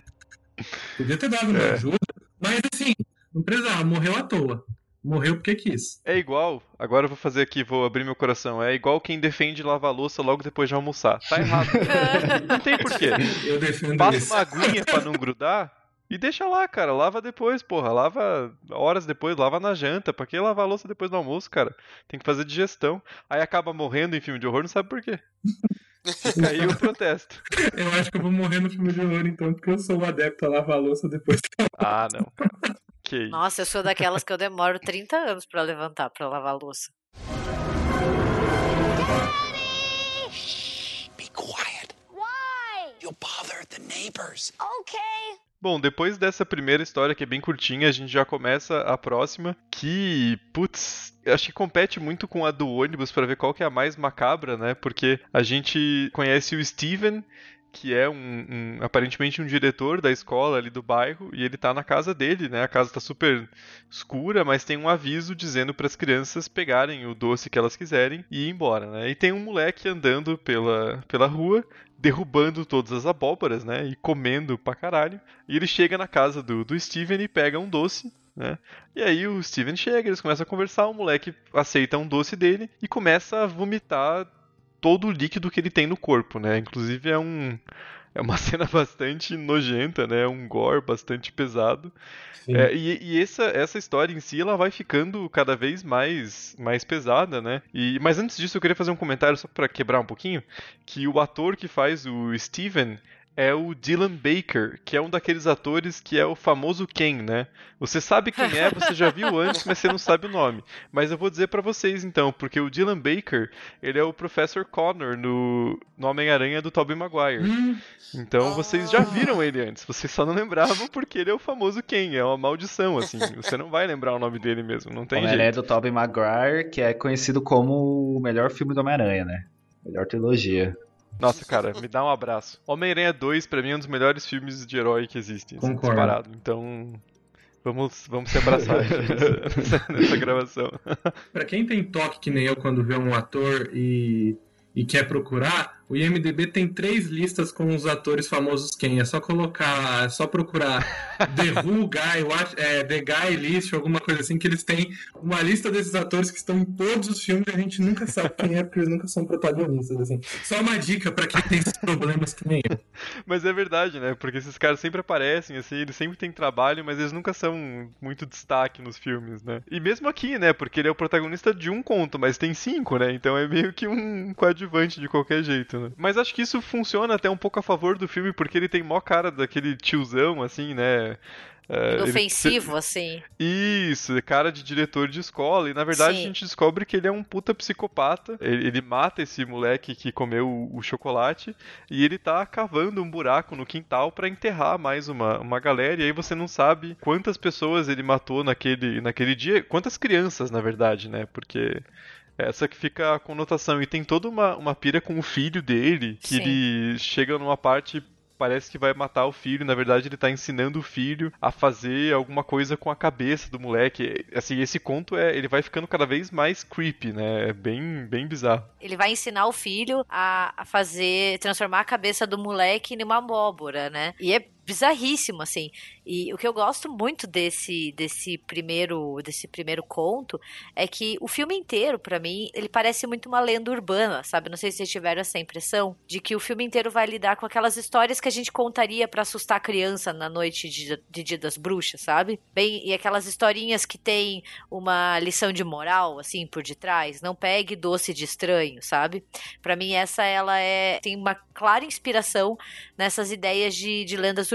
Podia ter dado uma é. ajuda. Mas assim, não precisava, morreu à toa. Morreu porque quis. É igual, agora eu vou fazer aqui, vou abrir meu coração. É igual quem defende lavar louça logo depois de almoçar. Tá errado. não tem porquê. Eu defendo Passa isso. uma aguinha pra não grudar e deixa lá, cara. Lava depois, porra. Lava horas depois, lava na janta. Pra que lavar louça depois do almoço, cara? Tem que fazer digestão. Aí acaba morrendo em filme de horror, não sabe por quê. Fica aí o protesto. Eu acho que eu vou morrer no filme de horror, então, porque eu sou um adepto a lavar louça depois. Ah, não. Que Nossa, eu sou daquelas que eu demoro 30 anos para levantar para lavar a louça. Be quiet. Why? You'll bother the neighbors. Okay. Bom, depois dessa primeira história que é bem curtinha, a gente já começa a próxima, que, putz, acho que compete muito com a do ônibus para ver qual que é a mais macabra, né? Porque a gente conhece o Steven, que é um, um, aparentemente um diretor da escola ali do bairro e ele tá na casa dele, né? A casa tá super escura, mas tem um aviso dizendo para as crianças pegarem o doce que elas quiserem e ir embora, né? E tem um moleque andando pela, pela rua, derrubando todas as abóboras, né? E comendo pra caralho. E ele chega na casa do, do Steven e pega um doce né? E aí o Steven chega, eles começam a conversar, o moleque aceita um doce dele e começa a vomitar todo o líquido que ele tem no corpo, né? Inclusive é um é uma cena bastante nojenta, né? Um gore bastante pesado. É, e, e essa, essa história em si, ela vai ficando cada vez mais, mais pesada, né? E, mas antes disso, eu queria fazer um comentário só para quebrar um pouquinho, que o ator que faz o Steven, é o Dylan Baker, que é um daqueles atores que é o famoso Ken, né? Você sabe quem é, você já viu antes, mas você não sabe o nome. Mas eu vou dizer para vocês então, porque o Dylan Baker, ele é o Professor Connor no, no Homem-Aranha do Tobey Maguire. Hum. Então vocês já viram ele antes, vocês só não lembravam porque ele é o famoso Ken, é uma maldição, assim. Você não vai lembrar o nome dele mesmo, não tem Homem-Aranha do Tobey Maguire, que é conhecido como o melhor filme do Homem-Aranha, né? Melhor trilogia. Nossa, cara, me dá um abraço. Homem-Aranha 2, pra mim, é um dos melhores filmes de herói que existem. Assim, Concordo. Disparado. Então, vamos, vamos se abraçar nessa, nessa gravação. Pra quem tem toque que nem eu quando vê um ator e, e quer procurar, O IMDB tem três listas com os atores famosos quem. É só colocar, é só procurar The Who Guy, é, The Guy List, alguma coisa assim, que eles têm uma lista desses atores que estão em todos os filmes e a gente nunca sabe quem é, porque eles nunca são protagonistas. Assim. Só uma dica para quem tem esses problemas que nem eu. Mas é verdade, né? Porque esses caras sempre aparecem, assim, eles sempre têm trabalho, mas eles nunca são muito destaque nos filmes, né? E mesmo aqui, né? Porque ele é o protagonista de um conto, mas tem cinco, né? Então é meio que um coadjuvante de qualquer jeito, né? Mas acho que isso funciona até um pouco a favor do filme, porque ele tem mó cara daquele tiozão, assim, né? É, Inofensivo, ele... assim. Isso, cara de diretor de escola. E na verdade Sim. a gente descobre que ele é um puta psicopata. Ele, ele mata esse moleque que comeu o, o, chocolate e ele tá cavando um buraco no quintal para enterrar mais uma, uma galera. E aí você não sabe quantas pessoas ele matou naquele, naquele dia. Quantas crianças, na verdade, né? Porque essa que fica a conotação. E tem toda uma, uma pira com o filho dele, que Sim. ele chega numa parte parece que vai matar o filho, na verdade ele tá ensinando o filho a fazer alguma coisa com a cabeça do moleque. Assim, esse conto é, ele vai ficando cada vez mais creepy, né? É bem, bem bizarro. Ele vai ensinar o filho a, a fazer, transformar a cabeça do moleque numa abóbora, né? E é bizarríssimo, assim. E o que eu gosto muito desse, desse primeiro desse primeiro conto é que o filme inteiro, para mim, ele parece muito uma lenda urbana, sabe? Não sei se vocês tiveram essa impressão de que o filme inteiro vai lidar com aquelas histórias que a gente contaria para assustar a criança na noite de, de Dia das Bruxas, sabe? Bem, e aquelas historinhas que tem uma lição de moral, assim, por detrás. Não pegue doce de estranho, sabe? Para mim, essa ela é tem uma clara inspiração nessas ideias de, de lendas urbanas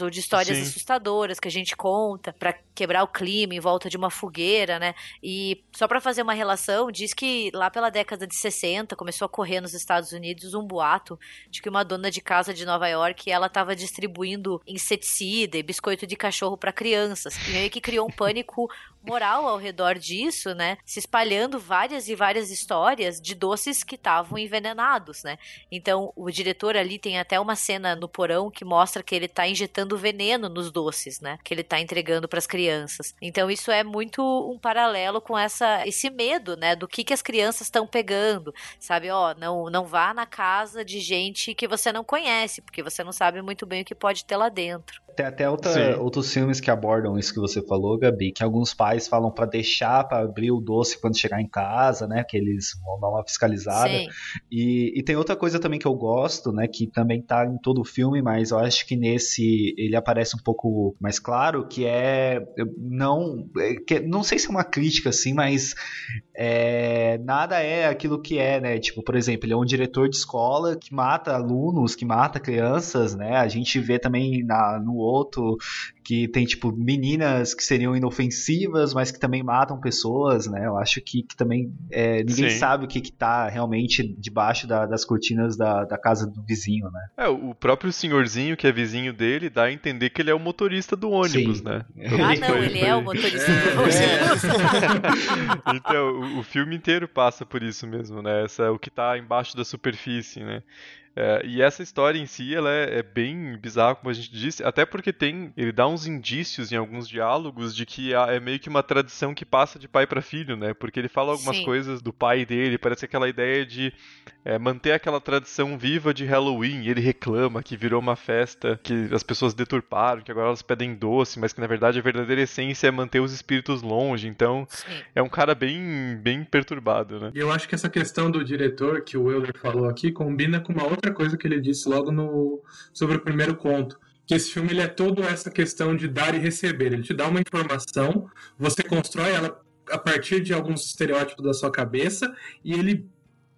ou de histórias Sim. assustadoras que a gente conta para quebrar o clima em volta de uma fogueira, né? E só para fazer uma relação, diz que lá pela década de 60 começou a correr nos Estados Unidos um boato de que uma dona de casa de Nova York ela estava distribuindo inseticida e biscoito de cachorro para crianças, e meio que criou um pânico moral ao redor disso, né? Se espalhando várias e várias histórias de doces que estavam envenenados, né? Então, o diretor ali tem até uma cena no porão que mostra que ele tá injetando veneno nos doces, né? Que ele tá entregando para as crianças. Então, isso é muito um paralelo com essa esse medo, né, do que que as crianças estão pegando, sabe? Ó, não não vá na casa de gente que você não conhece, porque você não sabe muito bem o que pode ter lá dentro. Tem até outra, outros filmes que abordam isso que você falou, Gabi, que alguns pais falam para deixar para abrir o doce quando chegar em casa, né? Que eles vão dar uma fiscalizada. E, e, tem outra coisa também que eu gosto, né? Que também tá em todo o filme, mas eu acho que nesse ele aparece um pouco mais claro, que é não, é, que, não sei se é uma crítica assim, mas é, nada é aquilo que é, né? Tipo, por exemplo, ele é um diretor de escola que mata alunos, que mata crianças, né? A gente vê também na, no outro que tem, tipo, meninas que seriam inofensivas, mas que também matam pessoas, né? Eu acho que, que também é, ninguém Sim. sabe o que, que tá realmente debaixo da, das cortinas da, da casa do vizinho, né? É, o próprio senhorzinho, que é vizinho dele, dá a entender que ele é o motorista do ônibus, Sim. né? Ah, não, ele é o motorista do é. ônibus. É. então, o, o filme inteiro passa por isso mesmo, né? Essa é o que tá embaixo da superfície, né? É, e essa história em si, ela é, é, bem bizarra, como a gente disse, até porque tem, ele dá uns indícios em alguns diálogos de que é meio que uma tradição que passa de pai para filho, né? Porque ele fala algumas Sim. coisas do pai dele, parece aquela ideia de é, manter aquela tradição viva de Halloween. E ele reclama que virou uma festa que as pessoas deturparam, que agora elas pedem doce, mas que na verdade a verdadeira essência é manter os espíritos longe. Então, Sim. é um cara bem, bem perturbado, né? E eu acho que essa questão do diretor que o Euler falou aqui combina com uma outra outra coisa que ele disse logo no sobre o primeiro conto, que esse filme ele é todo essa questão de dar e receber. Ele te dá uma informação, você constrói ela a partir de alguns estereótipos da sua cabeça e ele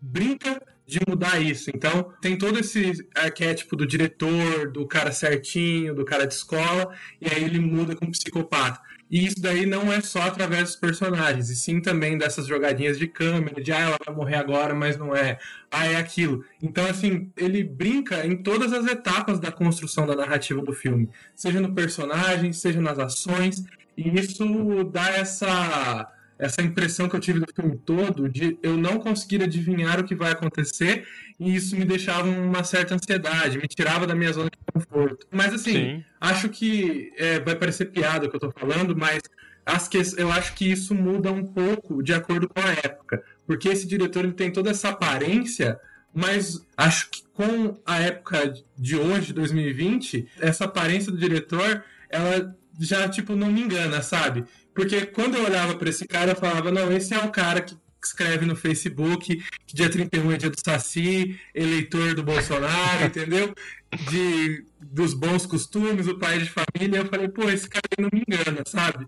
brinca de mudar isso. Então, tem todo esse arquétipo do diretor, do cara certinho, do cara de escola, e aí ele muda com psicopata. E isso daí não é só através dos personagens, e sim também dessas jogadinhas de câmera, de ah, ela vai morrer agora, mas não é. Ah, é aquilo. Então, assim, ele brinca em todas as etapas da construção da narrativa do filme, seja no personagem, seja nas ações, e isso dá essa essa impressão que eu tive do filme todo de eu não conseguir adivinhar o que vai acontecer e isso me deixava uma certa ansiedade, me tirava da minha zona de conforto. Mas assim, Sim. acho que é, vai parecer piada o que eu tô falando, mas as que, eu acho que isso muda um pouco de acordo com a época, porque esse diretor ele tem toda essa aparência mas acho que com a época de hoje, 2020, essa aparência do diretor, ela já, tipo, não me engana, sabe? Porque quando eu olhava para esse cara, eu falava, não, esse é o cara que escreve no Facebook que dia 31 é dia do Saci, eleitor do Bolsonaro, entendeu? De, dos bons costumes, o pai de família. Eu falei, pô, esse cara não me engana, sabe?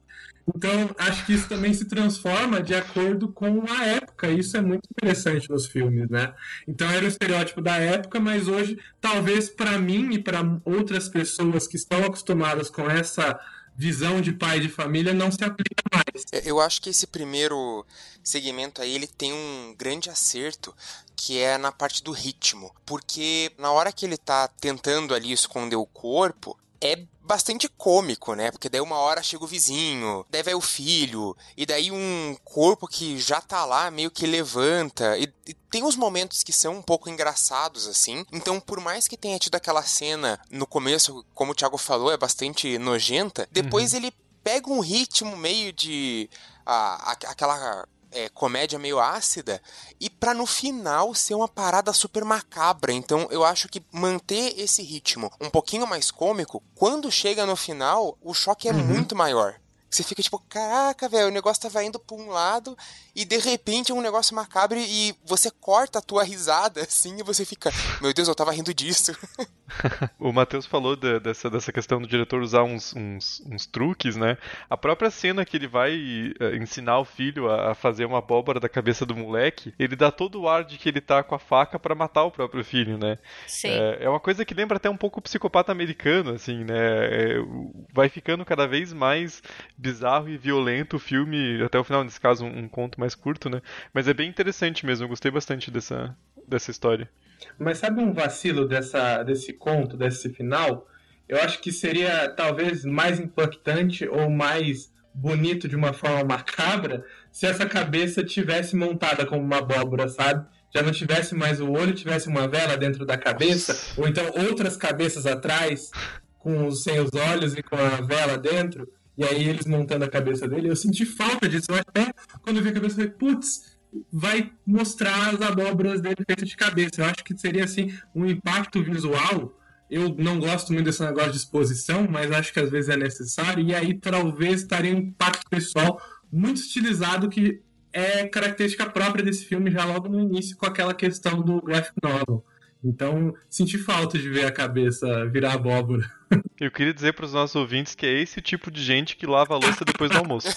Então, acho que isso também se transforma de acordo com a época. Isso é muito interessante nos filmes, né? Então, era o estereótipo da época, mas hoje, talvez para mim e para outras pessoas que estão acostumadas com essa visão de pai de família não se aplica mais. É, eu acho que esse primeiro segmento aí ele tem um grande acerto que é na parte do ritmo, porque na hora que ele tá tentando ali esconder o corpo, é bastante cômico, né? Porque daí uma hora chega o vizinho, daí vai o filho, e daí um corpo que já tá lá meio que levanta. E, e, tem uns momentos que são um pouco engraçados, assim. Então, por mais que tenha tido aquela cena no começo, como o Thiago falou, é bastante nojenta, depois uhum. ele pega um ritmo meio de. Ah, aquela é, comédia meio ácida e para no final ser uma parada super macabra. Então eu acho que manter esse ritmo um pouquinho mais cômico, quando chega no final, o choque é uhum. muito maior. Você fica tipo, caraca, velho, o negócio tava indo pra um lado e de repente é um negócio macabro e você corta a tua risada assim e você fica, meu Deus, eu tava rindo disso. o Matheus falou de, dessa, dessa questão do diretor usar uns, uns, uns, truques, né? A própria cena que ele vai uh, ensinar o filho a, a, fazer uma abóbora da cabeça do moleque, ele dá todo o ar de que ele tá com a faca para matar o próprio filho, né? Sim. É, é, uma coisa que lembra até um pouco o psicopata americano, assim, né? É, vai ficando cada vez mais bizarro e violento o filme, até o final, nesse caso, um, um conto mais curto, né? Mas é bem interessante mesmo, eu gostei bastante dessa, dessa história. Mas sabe um vacilo dessa, desse conto, desse final? Eu acho que seria talvez mais impactante ou mais bonito de uma forma macabra se essa cabeça tivesse montada como uma abóbora, sabe? Já não tivesse mais o olho, tivesse uma vela dentro da cabeça, ou então outras cabeças atrás, com sem os olhos e com a vela dentro, e aí eles montando a cabeça dele. Eu senti falta disso. Eu até quando eu vi a cabeça, eu falei, putz, vai mostrar as abóboras dele feitas de cabeça. Eu acho que seria assim um impacto visual. Eu não gosto muito desse negócio de exposição, mas acho que às vezes é necessário. E aí talvez estaria um impacto pessoal muito estilizado que é característica própria desse filme já logo no início com aquela questão do graphic novel. Então, senti falta de ver a cabeça virar abóbora. Eu queria dizer para os nossos ouvintes que é esse tipo de gente que lava a louça depois do almoço.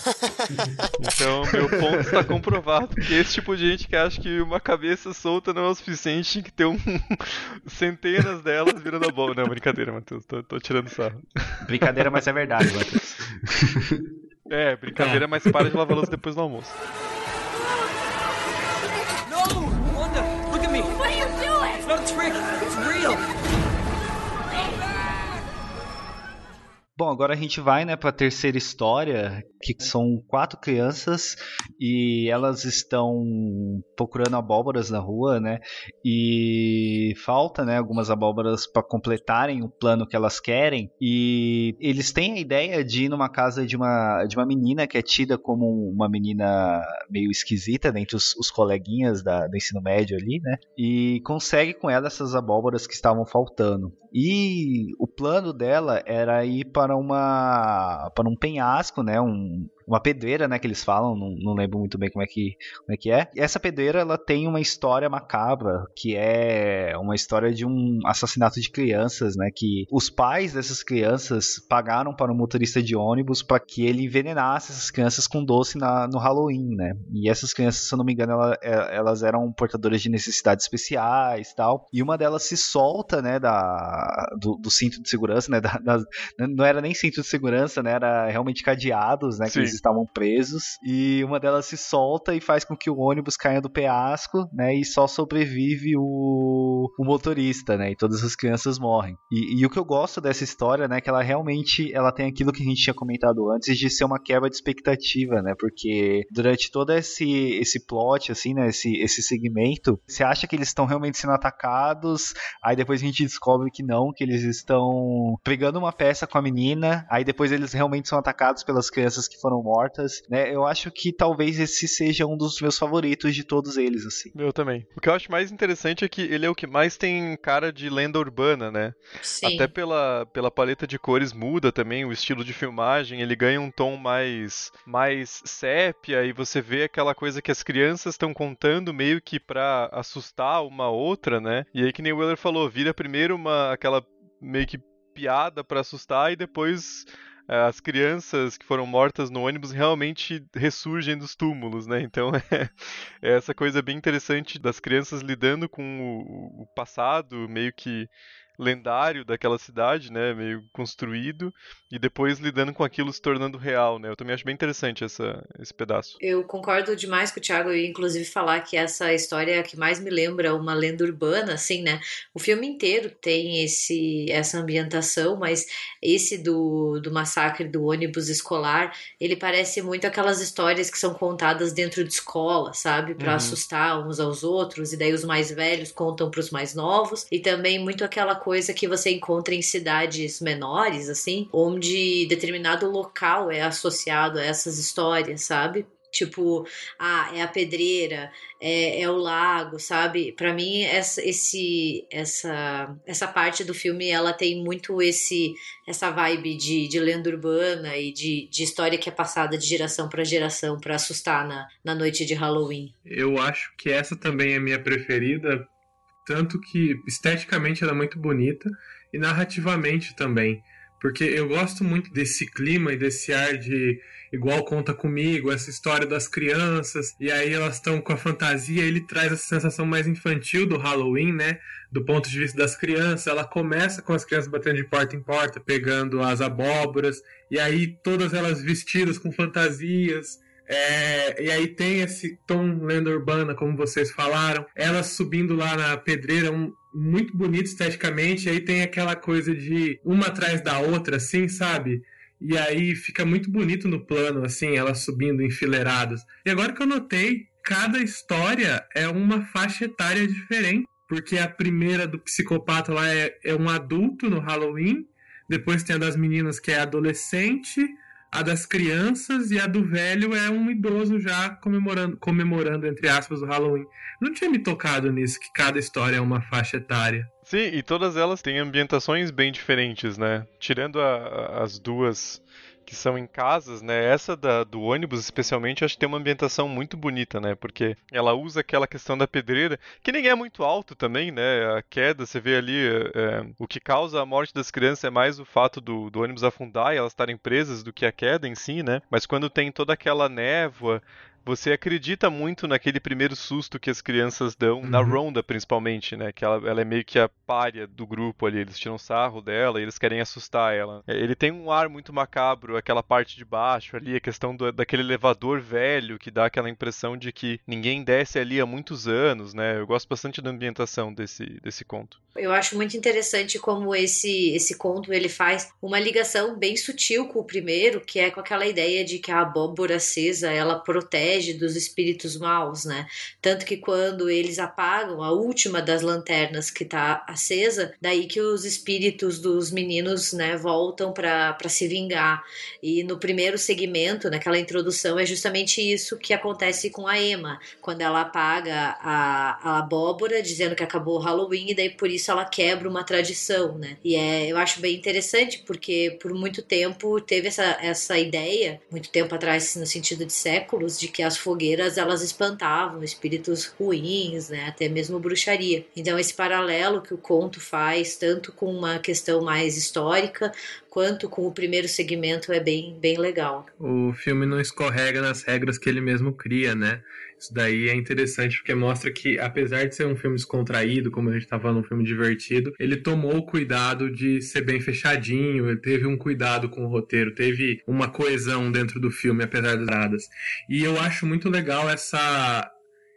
Então, meu ponto está comprovado que esse tipo de gente que acha que uma cabeça solta não é o suficiente, que ter um... centenas delas virando abóbora. Não, brincadeira, Matheus. Tô, tô tirando sarro. Brincadeira, mas é verdade, Matheus. É, brincadeira, mas para de lavar a louça depois do almoço. Trick. It's real. Bom, agora a gente vai, né, para a terceira história, que são quatro crianças e elas estão procurando abóboras na rua, né? E falta, né, algumas abóboras para completarem o plano que elas querem. E eles têm a ideia de ir numa casa de uma de uma menina que é tida como uma menina meio esquisita dentre os, os coleguinhas da, do ensino médio ali, né? E consegue com ela essas abóboras que estavam faltando. E o plano dela era ir para uma para um penhasco, né, um, uma pedreira, né, que eles falam, não, não, lembro muito bem como é que como é que é. E essa pedreira ela tem uma história macabra, que é uma história de um assassinato de crianças, né, que os pais dessas crianças pagaram para um motorista de ônibus para que ele envenenasse essas crianças com doce na, no Halloween, né? E essas crianças, se eu não me engano, ela, é, elas eram portadoras de necessidades especiais, tal. E uma delas se solta, né, da do, do cinto de segurança, né, da, da, não era nem cinto de segurança, né, era realmente cadeados, né, que eles estavam presos e uma delas se solta e faz com que o ônibus caia do penhasco, né? E só sobrevive o, o motorista, né? E todas as crianças morrem. E, e, o que eu gosto dessa história, né? É que ela realmente ela tem aquilo que a gente tinha comentado antes de ser uma quebra de expectativa, né? Porque durante todo esse esse plot, assim, né? Esse esse segmento, você acha que eles estão realmente sendo atacados, aí depois a gente descobre que não, que eles estão pegando uma peça com a menina, aí depois eles realmente são atacados pelas crianças que foram mortas, né? Eu acho que talvez esse seja um dos meus favoritos de todos eles, assim. Meu também. O que eu acho mais interessante é que ele é o que mais tem cara de lenda urbana, né? Sim. Até pela, pela paleta de cores muda também, o estilo de filmagem, ele ganha um tom mais mais sépia e você vê aquela coisa que as crianças estão contando meio que pra assustar uma outra, né? E aí que nem o Weller falou, vira primeiro uma aquela meio que piada pra assustar e depois as crianças que foram mortas no ônibus realmente ressurgem dos túmulos, né? Então é, é essa coisa bem interessante das crianças lidando com o, o passado meio que lendário daquela cidade, né, meio construído, e depois lidando com aquilo se tornando real, né. Eu também acho bem interessante essa, esse pedaço. Eu concordo demais com o Thiago e inclusive falar que essa história é a que mais me lembra uma lenda urbana, assim, né? O filme inteiro tem esse essa ambientação, mas esse do, do massacre do ônibus escolar, ele parece muito aquelas histórias que são contadas dentro de escola, sabe? Para Uhum. assustar uns aos outros, e daí os mais velhos contam para os mais novos, e também muito aquela coisa que você encontra em cidades menores, assim, onde determinado local é associado a essas histórias, sabe? Tipo, ah, é a pedreira, é, é o lago, sabe? Pra mim, essa, esse, essa, essa parte do filme, ela tem muito esse essa vibe de, de lenda urbana e de, de história que é passada de geração pra geração pra assustar na, na noite de Halloween. Eu acho que essa também é minha preferida, tanto que esteticamente ela é muito bonita e narrativamente também. Porque eu gosto muito desse clima e desse ar de igual conta comigo, essa história das crianças, e aí elas estão com a fantasia, ele traz essa sensação mais infantil do Halloween, né? Do ponto de vista das crianças, ela começa com as crianças batendo de porta em porta, pegando as abóboras, e aí todas elas vestidas com fantasias, é, e aí tem esse tom lenda urbana, como vocês falaram. Elas subindo lá na pedreira, um, muito bonito esteticamente. E aí tem aquela coisa de uma atrás da outra, assim, sabe? E aí fica muito bonito no plano, assim, elas subindo enfileiradas. E agora que eu notei, cada história é uma faixa etária diferente. Porque a primeira do psicopata lá é, é um adulto no Halloween. Depois tem a das meninas que é adolescente a das crianças e a do velho é um idoso já comemorando, comemorando entre aspas, o Halloween. Não tinha me tocado nisso, que cada história é uma faixa etária. Sim, e todas elas têm ambientações bem diferentes, né? Tirando a- as duas que são em casas, né? Essa da, do ônibus, especialmente, acho que tem uma ambientação muito bonita, né? Porque ela usa aquela questão da pedreira, que nem é muito alto também, né? A queda, você vê ali, é, o que causa a morte das crianças é mais o fato do, do ônibus afundar e elas estarem presas do que a queda em si, né? Mas quando tem toda aquela névoa, você acredita muito naquele primeiro susto que as crianças dão, na Uhum. Ronda principalmente, né? Que ela, ela é meio que a párea do grupo ali, eles tiram sarro dela e eles querem assustar ela. É, Ele tem um ar muito macabro, aquela parte de baixo ali, a questão do- daquele elevador velho que dá aquela impressão de que ninguém desce ali há muitos anos, né? Eu gosto bastante da ambientação desse, desse conto. Eu acho muito interessante como esse esse conto ele faz uma ligação bem sutil com o primeiro, que é com aquela ideia de que a abóbora acesa ela protege dos espíritos maus, né? Tanto que quando eles apagam a última das lanternas que tá acesa, daí que os espíritos dos meninos, né, voltam para se vingar. E no primeiro segmento, naquela introdução, é justamente isso que acontece com a Emma, quando ela apaga a, a abóbora, dizendo que acabou o Halloween, e daí por isso ela quebra uma tradição, né? E é, eu acho bem interessante, porque por muito tempo teve essa, essa ideia, muito tempo atrás, no sentido de séculos, de que as fogueiras elas espantavam espíritos ruins, né? Até mesmo bruxaria. Então esse paralelo que o conto faz, tanto com uma questão mais histórica, quanto com o primeiro segmento, é bem, bem legal. O filme não escorrega nas regras que ele mesmo cria, né? Isso daí é interessante porque mostra que, apesar de ser um filme descontraído, como a gente tá falando, um filme divertido, ele tomou o cuidado de ser bem fechadinho, ele teve um cuidado com o roteiro, teve uma coesão dentro do filme, apesar das paradas. E eu acho muito legal essa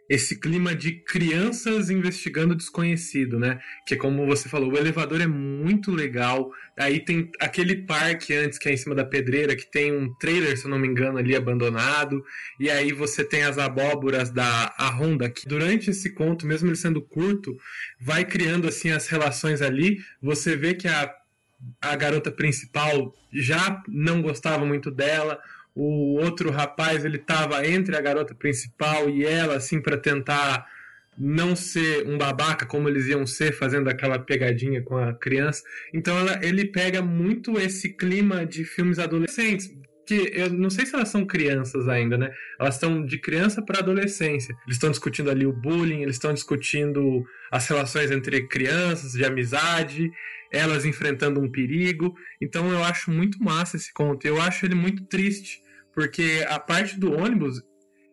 esse clima de crianças investigando o desconhecido, né? Que é como você falou, o elevador é muito legal. Aí tem aquele parque antes que é em cima da pedreira, que tem um trailer, se eu não me engano, ali abandonado. E aí você tem as abóboras da a Honda, que durante esse conto, mesmo ele sendo curto, vai criando assim as relações ali. Você vê que a, a garota principal já não gostava muito dela. O outro rapaz ele tava entre a garota principal e ela, assim, para tentar não ser um babaca como eles iam ser, fazendo aquela pegadinha com a criança. Então ela, ele pega muito esse clima de filmes adolescentes. Que eu não sei se elas são crianças ainda, né? Elas estão de criança para adolescência. Eles estão discutindo ali o bullying, eles estão discutindo as relações entre crianças, de amizade, elas enfrentando um perigo. Então eu acho muito massa esse conto. Eu acho ele muito triste, porque a parte do ônibus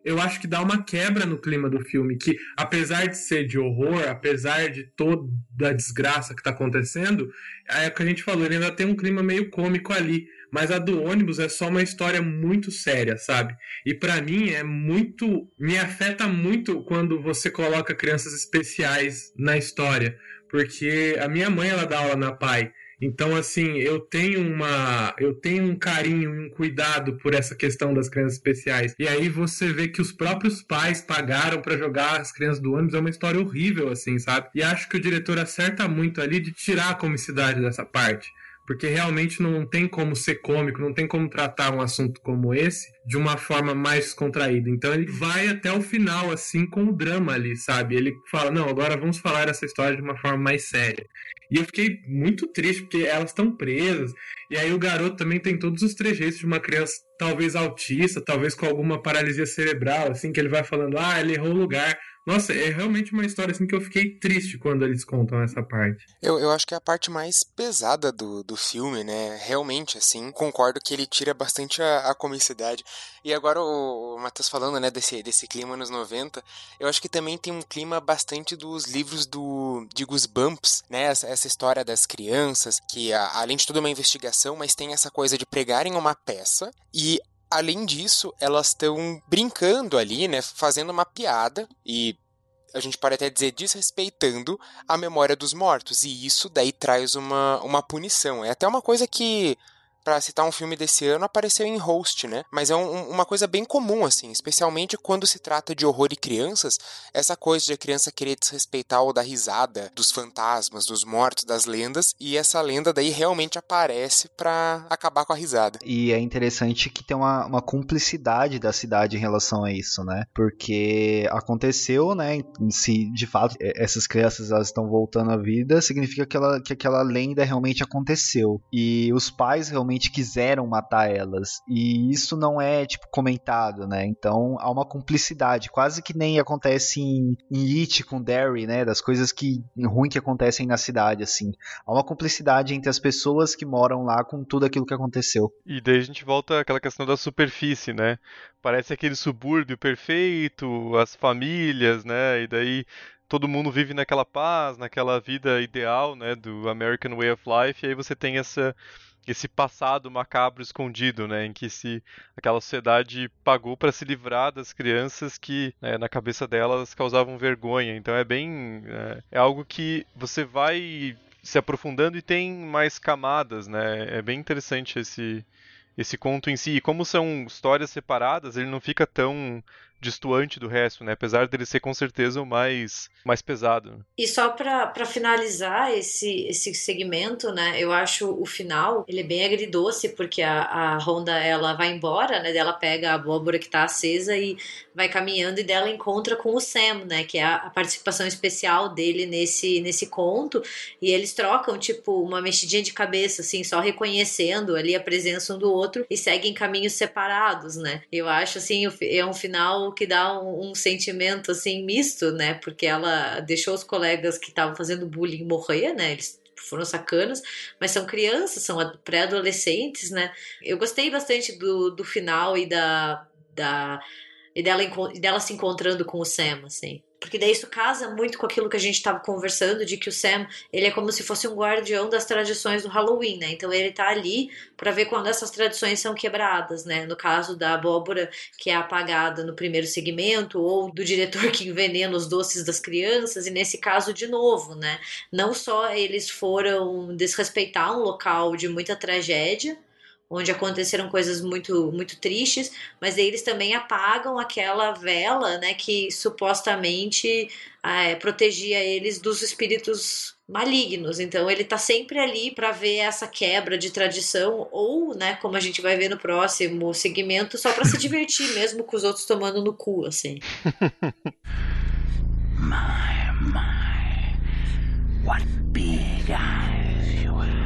eu acho que dá uma quebra no clima do filme, que apesar de ser de horror, apesar de toda a desgraça que está acontecendo, é o que a gente falou, ele ainda tem um clima meio cômico ali, mas a do ônibus é só uma história muito séria, sabe? E para mim é muito, me afeta muito quando você coloca crianças especiais na história, porque a minha mãe ela dá aula na PAI, então, assim, eu tenho uma. Eu tenho um carinho um cuidado por essa questão das crianças especiais. E aí você vê que os próprios pais pagaram para jogar as crianças do ônibus. É uma história horrível, assim, sabe? E acho que o diretor acerta muito ali de tirar a comicidade dessa parte porque realmente não tem como ser cômico, não tem como tratar um assunto como esse de uma forma mais contraída. Então ele vai até o final, assim, com o drama ali, sabe? Ele fala: não, agora vamos falar essa história de uma forma mais séria. E eu fiquei muito triste, porque elas estão presas. E aí o garoto também tem todos os trejeitos de uma criança, talvez autista, talvez com alguma paralisia cerebral, assim, que ele vai falando: ah, ele errou o lugar. Nossa, é realmente uma história assim que eu fiquei triste quando eles contam essa parte. Eu, eu acho que é a parte mais pesada do, do filme, né? Realmente, assim, concordo que ele tira bastante a, a comicidade. E agora o, o Matheus falando, né, desse, desse clima anos 90, eu acho que também tem um clima bastante dos livros do de Goosebumps, né? Essa, essa história das crianças, que a, além de tudo é uma investigação, mas tem essa coisa de pregarem uma peça e além disso, elas estão brincando ali, né, fazendo uma piada e a gente pode até dizer desrespeitando a memória dos mortos e isso daí traz uma, uma punição. É até uma coisa que para citar um filme desse ano, apareceu em Host, né? Mas é um, uma coisa bem comum, assim, especialmente quando se trata de horror e crianças, essa coisa de a criança querer desrespeitar ou dar risada dos fantasmas, dos mortos, das lendas, e essa lenda daí realmente aparece para acabar com a risada. E é interessante que tem uma, uma cumplicidade da cidade em relação a isso, né? Porque aconteceu, né? Se de fato essas crianças elas estão voltando à vida, significa que, ela, que aquela lenda realmente aconteceu. E os pais realmente realmente quiseram matar elas. E isso não é, tipo, comentado, né? Então há uma cumplicidade, quase que nem acontece em, em It com Derry, né? Das coisas que ruim que acontecem na cidade, assim. Há uma cumplicidade entre as pessoas que moram lá com tudo aquilo que aconteceu. E daí a gente volta àquela questão da superfície, né? Parece aquele subúrbio perfeito, as famílias, né? E daí todo mundo vive naquela paz, naquela vida ideal, né, do American Way of Life, e aí você tem essa esse passado macabro escondido, né, em que se aquela sociedade pagou para se livrar das crianças que né, na cabeça delas causavam vergonha. Então é bem é, é, algo que você vai se aprofundando e tem mais camadas, né? É bem interessante esse esse conto em si. E como são histórias separadas, ele não fica tão distoante do resto, né? Apesar dele ser com certeza o mais, mais pesado. E só para finalizar esse, esse segmento, né? Eu acho o final, ele é bem agridoce, porque a, a Honda, ela vai embora, né? Ela pega a abóbora que tá acesa e vai caminhando e dela encontra com o Sam, né? Que é a, a participação especial dele nesse, nesse conto. E eles trocam, tipo, uma mexidinha de cabeça, assim, só reconhecendo ali a presença um do outro e seguem caminhos separados, né? Eu acho, assim, é um final que dá um, um, sentimento assim misto, né? Porque ela deixou os colegas que estavam fazendo bullying morrer, né? Eles foram sacanas, mas são crianças, são pré-adolescentes, né? Eu gostei bastante do, do final e da, da e dela, dela se encontrando com o Sam, assim. Porque daí isso casa muito com aquilo que a gente estava conversando, de que o Sam, ele é como se fosse um guardião das tradições do Halloween, né? Então ele tá ali para ver quando essas tradições são quebradas, né? No caso da abóbora que é apagada no primeiro segmento, ou do diretor que envenena os doces das crianças, e nesse caso de novo, né? Não só eles foram desrespeitar um local de muita tragédia, onde aconteceram coisas muito muito tristes, mas eles também apagam aquela vela, né, que supostamente é, protegia eles dos espíritos malignos. Então ele tá sempre ali para ver essa quebra de tradição ou, né, como a gente vai ver no próximo segmento, só para se divertir mesmo com os outros tomando no cu, assim. my, my. What big eyes you have.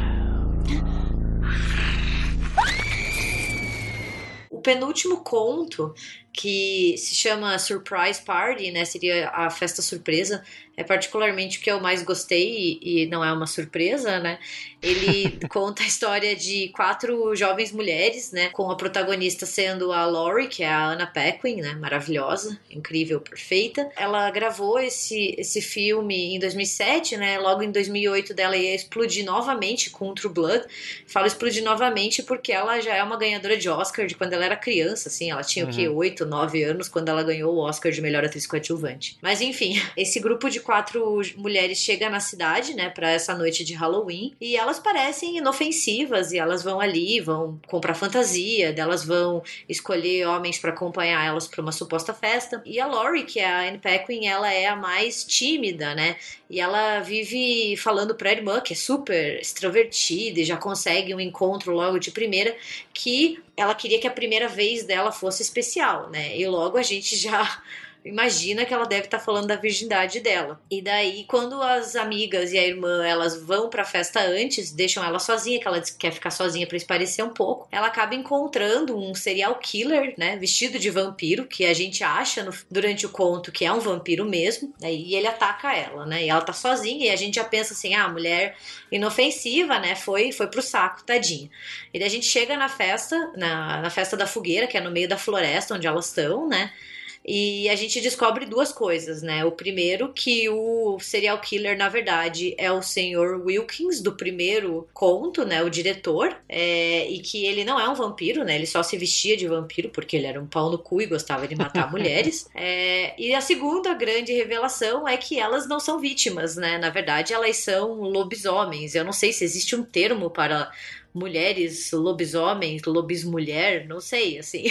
O penúltimo conto que se chama Surprise Party, né? Seria a festa surpresa. É particularmente o que eu mais gostei e, e não é uma surpresa, né? Ele conta a história de quatro jovens mulheres, né? Com a protagonista sendo a Laurie, que é a Anna Paquin, né? Maravilhosa, incrível, perfeita. Ela gravou esse, esse filme em 2007, né? Logo em 2008 dela ia explodir novamente com True Blood. Falo explodir novamente porque ela já é uma ganhadora de Oscar de quando ela era criança, assim. Ela tinha uhum. o? Oito 8, 9 anos, quando ela ganhou o Oscar de melhor atriz coadjuvante. Mas enfim, esse grupo de quatro mulheres chega na cidade, né, para essa noite de Halloween, e elas parecem inofensivas e elas vão ali, vão comprar fantasia, elas vão escolher homens para acompanhar elas para uma suposta festa. E a Laurie, que é a Anne Paquin, ela é a mais tímida, né? E ela vive falando pra irmã, que é super extrovertida e já consegue um encontro logo de primeira, que ela queria que a primeira vez dela fosse especial, né? E logo a gente já imagina que ela deve estar tá falando da virgindade dela. E daí, quando as amigas e a irmã elas vão pra festa antes, deixam ela sozinha, que ela quer ficar sozinha para esparecer um pouco, ela acaba encontrando um serial killer, né, vestido de vampiro, que a gente acha no, durante o conto que é um vampiro mesmo, né, e ele ataca ela, né, e ela tá sozinha, e a gente já pensa assim, ah, mulher inofensiva, né, foi, foi pro saco, tadinha. E daí a gente chega na festa, na, na festa da fogueira, que é no meio da floresta onde elas estão, né, e a gente descobre duas coisas, né? O primeiro, que o serial killer, na verdade, é o senhor Wilkins, do primeiro conto, né? O diretor. É, e que ele não é um vampiro, né? Ele só se vestia de vampiro porque ele era um pau no cu e gostava de matar mulheres. É, e a segunda grande revelação é que elas não são vítimas, né? Na verdade, elas são lobisomens. Eu não sei se existe um termo para mulheres, lobisomens, lobismulher, não sei, assim.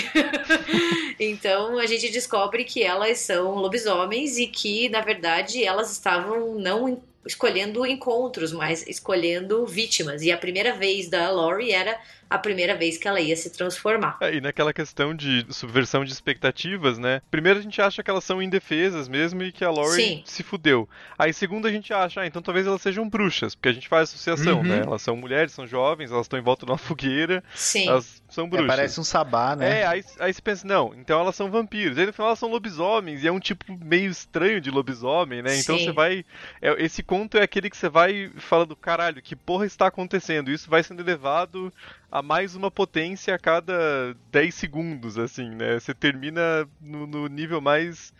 então a gente descobre que elas são lobisomens e que, na verdade, elas estavam não escolhendo encontros, mas escolhendo vítimas. E a primeira vez da Laurie era a primeira vez que ela ia se transformar. É, e naquela questão de subversão de expectativas, né? Primeiro a gente acha que elas são indefesas mesmo e que a Laurie Sim. se fudeu. Aí segundo a gente acha, ah, então talvez elas sejam bruxas, porque a gente faz associação, uhum. né? Elas são mulheres, são jovens, elas estão em volta de uma fogueira. Sim. Elas são bruxas. É, parece um sabá, né? É, aí, aí você pensa, não, então elas são vampiros. Aí no final elas são lobisomens, e é um tipo meio estranho de lobisomem, né? Então Sim. você vai. É, esse conto é aquele que você vai falando, caralho, que porra está acontecendo? Isso vai sendo levado a mais uma potência a cada 10 segundos, assim, né? Você termina no, no nível mais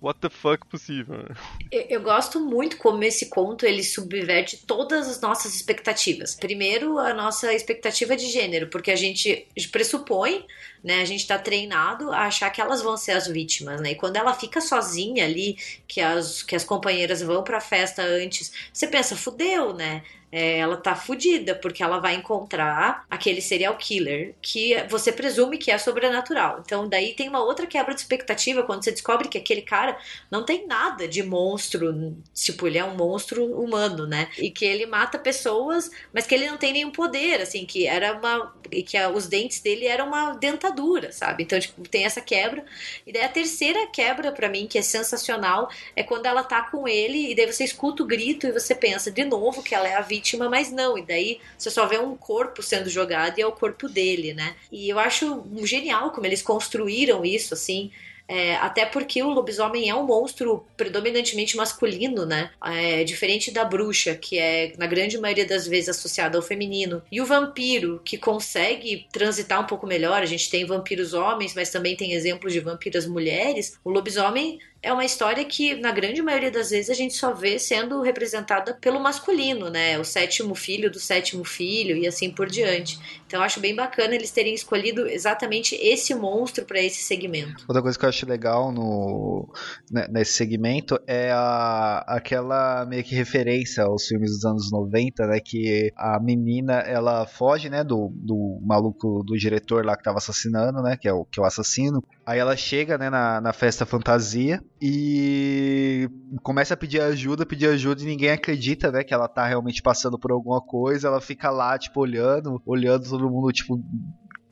what the fuck possível. Eu, eu, gosto muito como esse conto ele subverte todas as nossas expectativas. Primeiro, a nossa expectativa de gênero, porque a gente pressupõe, né, a gente tá treinado a achar que elas vão ser as vítimas, né? E quando ela fica sozinha ali, que as, que as companheiras vão pra festa antes, você pensa, fudeu, né? É, ela tá fudida, porque ela vai encontrar aquele serial killer que você presume que é sobrenatural. Então, daí tem uma outra quebra de expectativa quando você descobre que aquele cara não tem nada de monstro, tipo, ele é um monstro humano, né? E que ele mata pessoas, mas que ele não tem nenhum poder, assim, que era uma. e que a, os dentes dele eram uma dentadura, sabe? Então, tipo, tem essa quebra. E daí a terceira quebra, para mim, que é sensacional, é quando ela tá com ele e daí você escuta o grito e você pensa de novo que ela é a vítima vítima, mas não. E daí você só vê um corpo sendo jogado e é o corpo dele, né? E eu acho genial como eles construíram isso, assim. É, até porque o lobisomem é um monstro predominantemente masculino, né? É, diferente da bruxa, que é, na grande maioria das vezes, associada ao feminino. E o vampiro, que consegue transitar um pouco melhor. A gente tem vampiros homens, mas também tem exemplos de vampiras mulheres. O lobisomem é uma história que, na grande maioria das vezes, a gente só vê sendo representada pelo masculino, né? O sétimo filho do sétimo filho e assim por diante. Então, acho bem bacana eles terem escolhido exatamente esse monstro para esse segmento. Outra coisa que eu acho legal no, né, nesse segmento é a, aquela meio que referência aos filmes dos anos 90, né? Que a menina ela foge, né? Do, do maluco do diretor lá que tava assassinando, né? Que é o, que é o assassino. Aí ela chega, né? Na, na festa fantasia e começa a pedir ajuda, pedir ajuda e ninguém acredita, né, que ela tá realmente passando por alguma coisa. Ela fica lá, tipo, olhando, olhando todo mundo, tipo,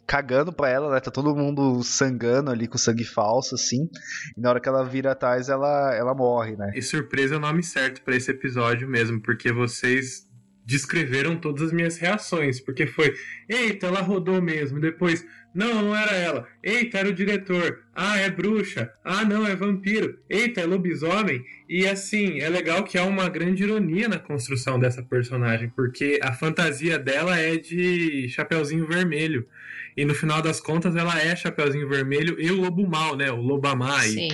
cagando pra ela, né? Tá todo mundo sangando ali com sangue falso, assim. E na hora que ela vira atrás, ela, ela morre, né? E surpresa é o nome certo para esse episódio mesmo, porque vocês descreveram todas as minhas reações. Porque foi, eita, ela rodou mesmo. Depois, não, não era ela. Eita, era o diretor. Ah, é bruxa. Ah, não, é vampiro. Eita, é lobisomem. E assim, é legal que há uma grande ironia na construção dessa personagem, porque a fantasia dela é de Chapeuzinho Vermelho. E no final das contas ela é Chapeuzinho Vermelho e o Lobo Mal, né? O Lobamai. Sim.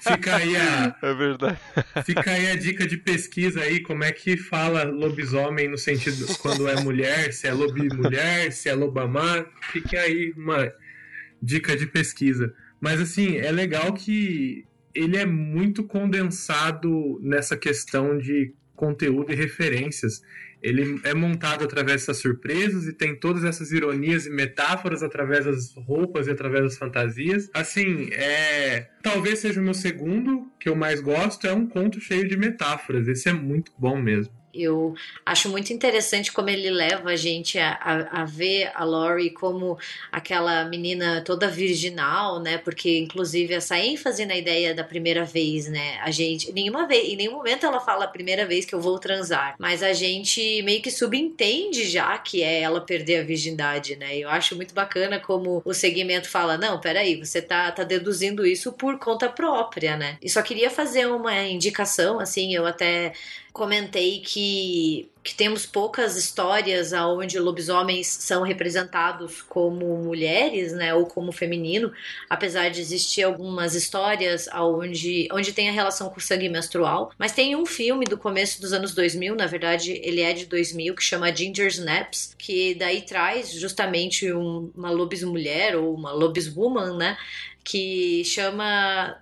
Fica aí a. É verdade. Fica aí a dica de pesquisa aí, como é que fala lobisomem no sentido quando é mulher, se é lobi mulher, se é lobamar. Fica aí uma dica de pesquisa. Mas assim, é legal que ele é muito condensado nessa questão de conteúdo e referências. Ele é montado através dessas surpresas e tem todas essas ironias e metáforas através das roupas e através das fantasias. Assim, é. Talvez seja o meu segundo, que eu mais gosto, é um conto cheio de metáforas. Esse é muito bom mesmo. Eu acho muito interessante como ele leva a gente a, a, a, ver a Laurie como aquela menina toda virginal, né? Porque, inclusive, essa ênfase na ideia da primeira vez, né? A gente, nenhuma vez, em nenhum momento ela fala a primeira vez que eu vou transar, mas a gente meio que subentende já que é ela perder a virgindade, né? Eu acho muito bacana como o segmento fala: não, peraí, você tá, tá deduzindo isso por conta própria, né? E só queria fazer uma indicação, assim, eu até comentei que, que temos poucas histórias onde lobisomens são representados como mulheres, né, ou como feminino, apesar de existir algumas histórias onde, onde tem a relação com o sangue menstrual. Mas tem um filme do começo dos anos 2000, na verdade ele é de 2000, que chama Ginger Snaps, que daí traz justamente um, uma lobismulher ou uma lobiswoman, né, que chama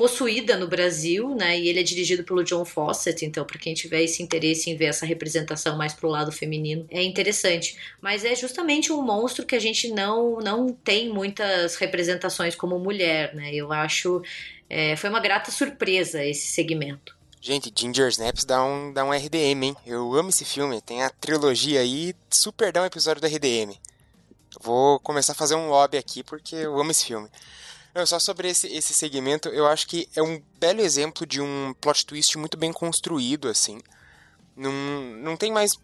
possuída no Brasil, né? E ele é dirigido pelo John Fawcett, então para quem tiver esse interesse em ver essa representação mais pro lado feminino, é interessante. Mas é justamente um monstro que a gente não não tem muitas representações como mulher, né? Eu acho é, foi uma grata surpresa esse segmento. Gente, Ginger Snaps dá um, dá um RDM, hein? Eu amo esse filme. Tem a trilogia aí, super dá um episódio do RDM. Vou começar a fazer um lobby aqui porque eu amo esse filme. Não, só sobre esse, esse segmento, eu acho que é um belo exemplo de um plot twist muito bem construído, assim. Não, não tem mais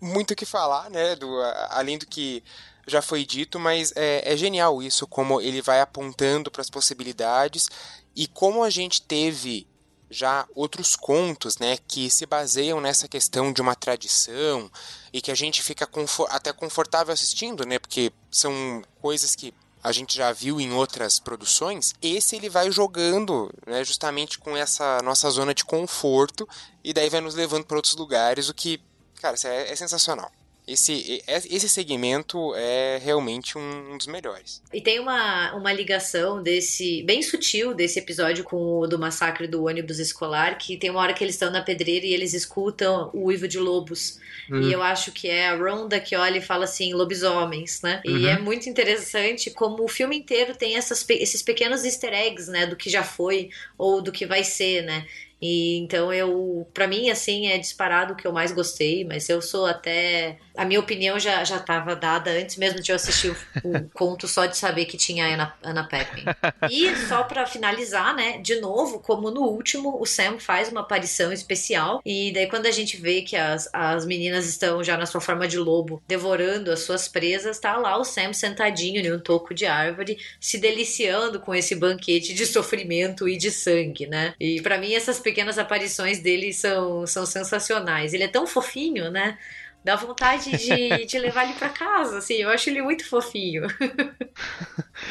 muito o que falar, né? Do, além do que já foi dito, mas é, é genial isso, como ele vai apontando para as possibilidades e como a gente teve já outros contos, né, que se baseiam nessa questão de uma tradição e que a gente fica até confortável assistindo, né, porque são coisas que a gente já viu em outras produções, esse ele vai jogando né, justamente com essa nossa zona de conforto e daí vai nos levando para outros lugares, o que, cara, é, é sensacional. Esse, esse segmento é realmente um, um, dos melhores. E tem uma, uma ligação desse, bem sutil, desse episódio com o do massacre do ônibus escolar, que tem uma hora que eles estão na pedreira e eles escutam o uivo de lobos. Hum. E eu acho que é a Ronda que olha e fala assim, lobisomens, né? E uhum. é muito interessante como o filme inteiro tem essas, esses pequenos easter eggs, né? Do que já foi ou do que vai ser, né? E então eu, para mim assim, é disparado o que eu mais gostei, mas eu sou até a minha opinião já já estava dada antes mesmo de eu assistir o, o conto só de saber que tinha a Anna, Anna Paquin. E só para finalizar, né, de novo, como no último, o Sam faz uma aparição especial e daí quando a gente vê que as, as meninas estão já na sua forma de lobo devorando as suas presas, tá lá o Sam sentadinho em um toco de árvore, se deliciando com esse banquete de sofrimento e de sangue, né? E para mim essas pequenas aparições dele são, são sensacionais. Ele é tão fofinho, né? Dá vontade de, de levar ele para casa, assim. Eu acho ele muito fofinho.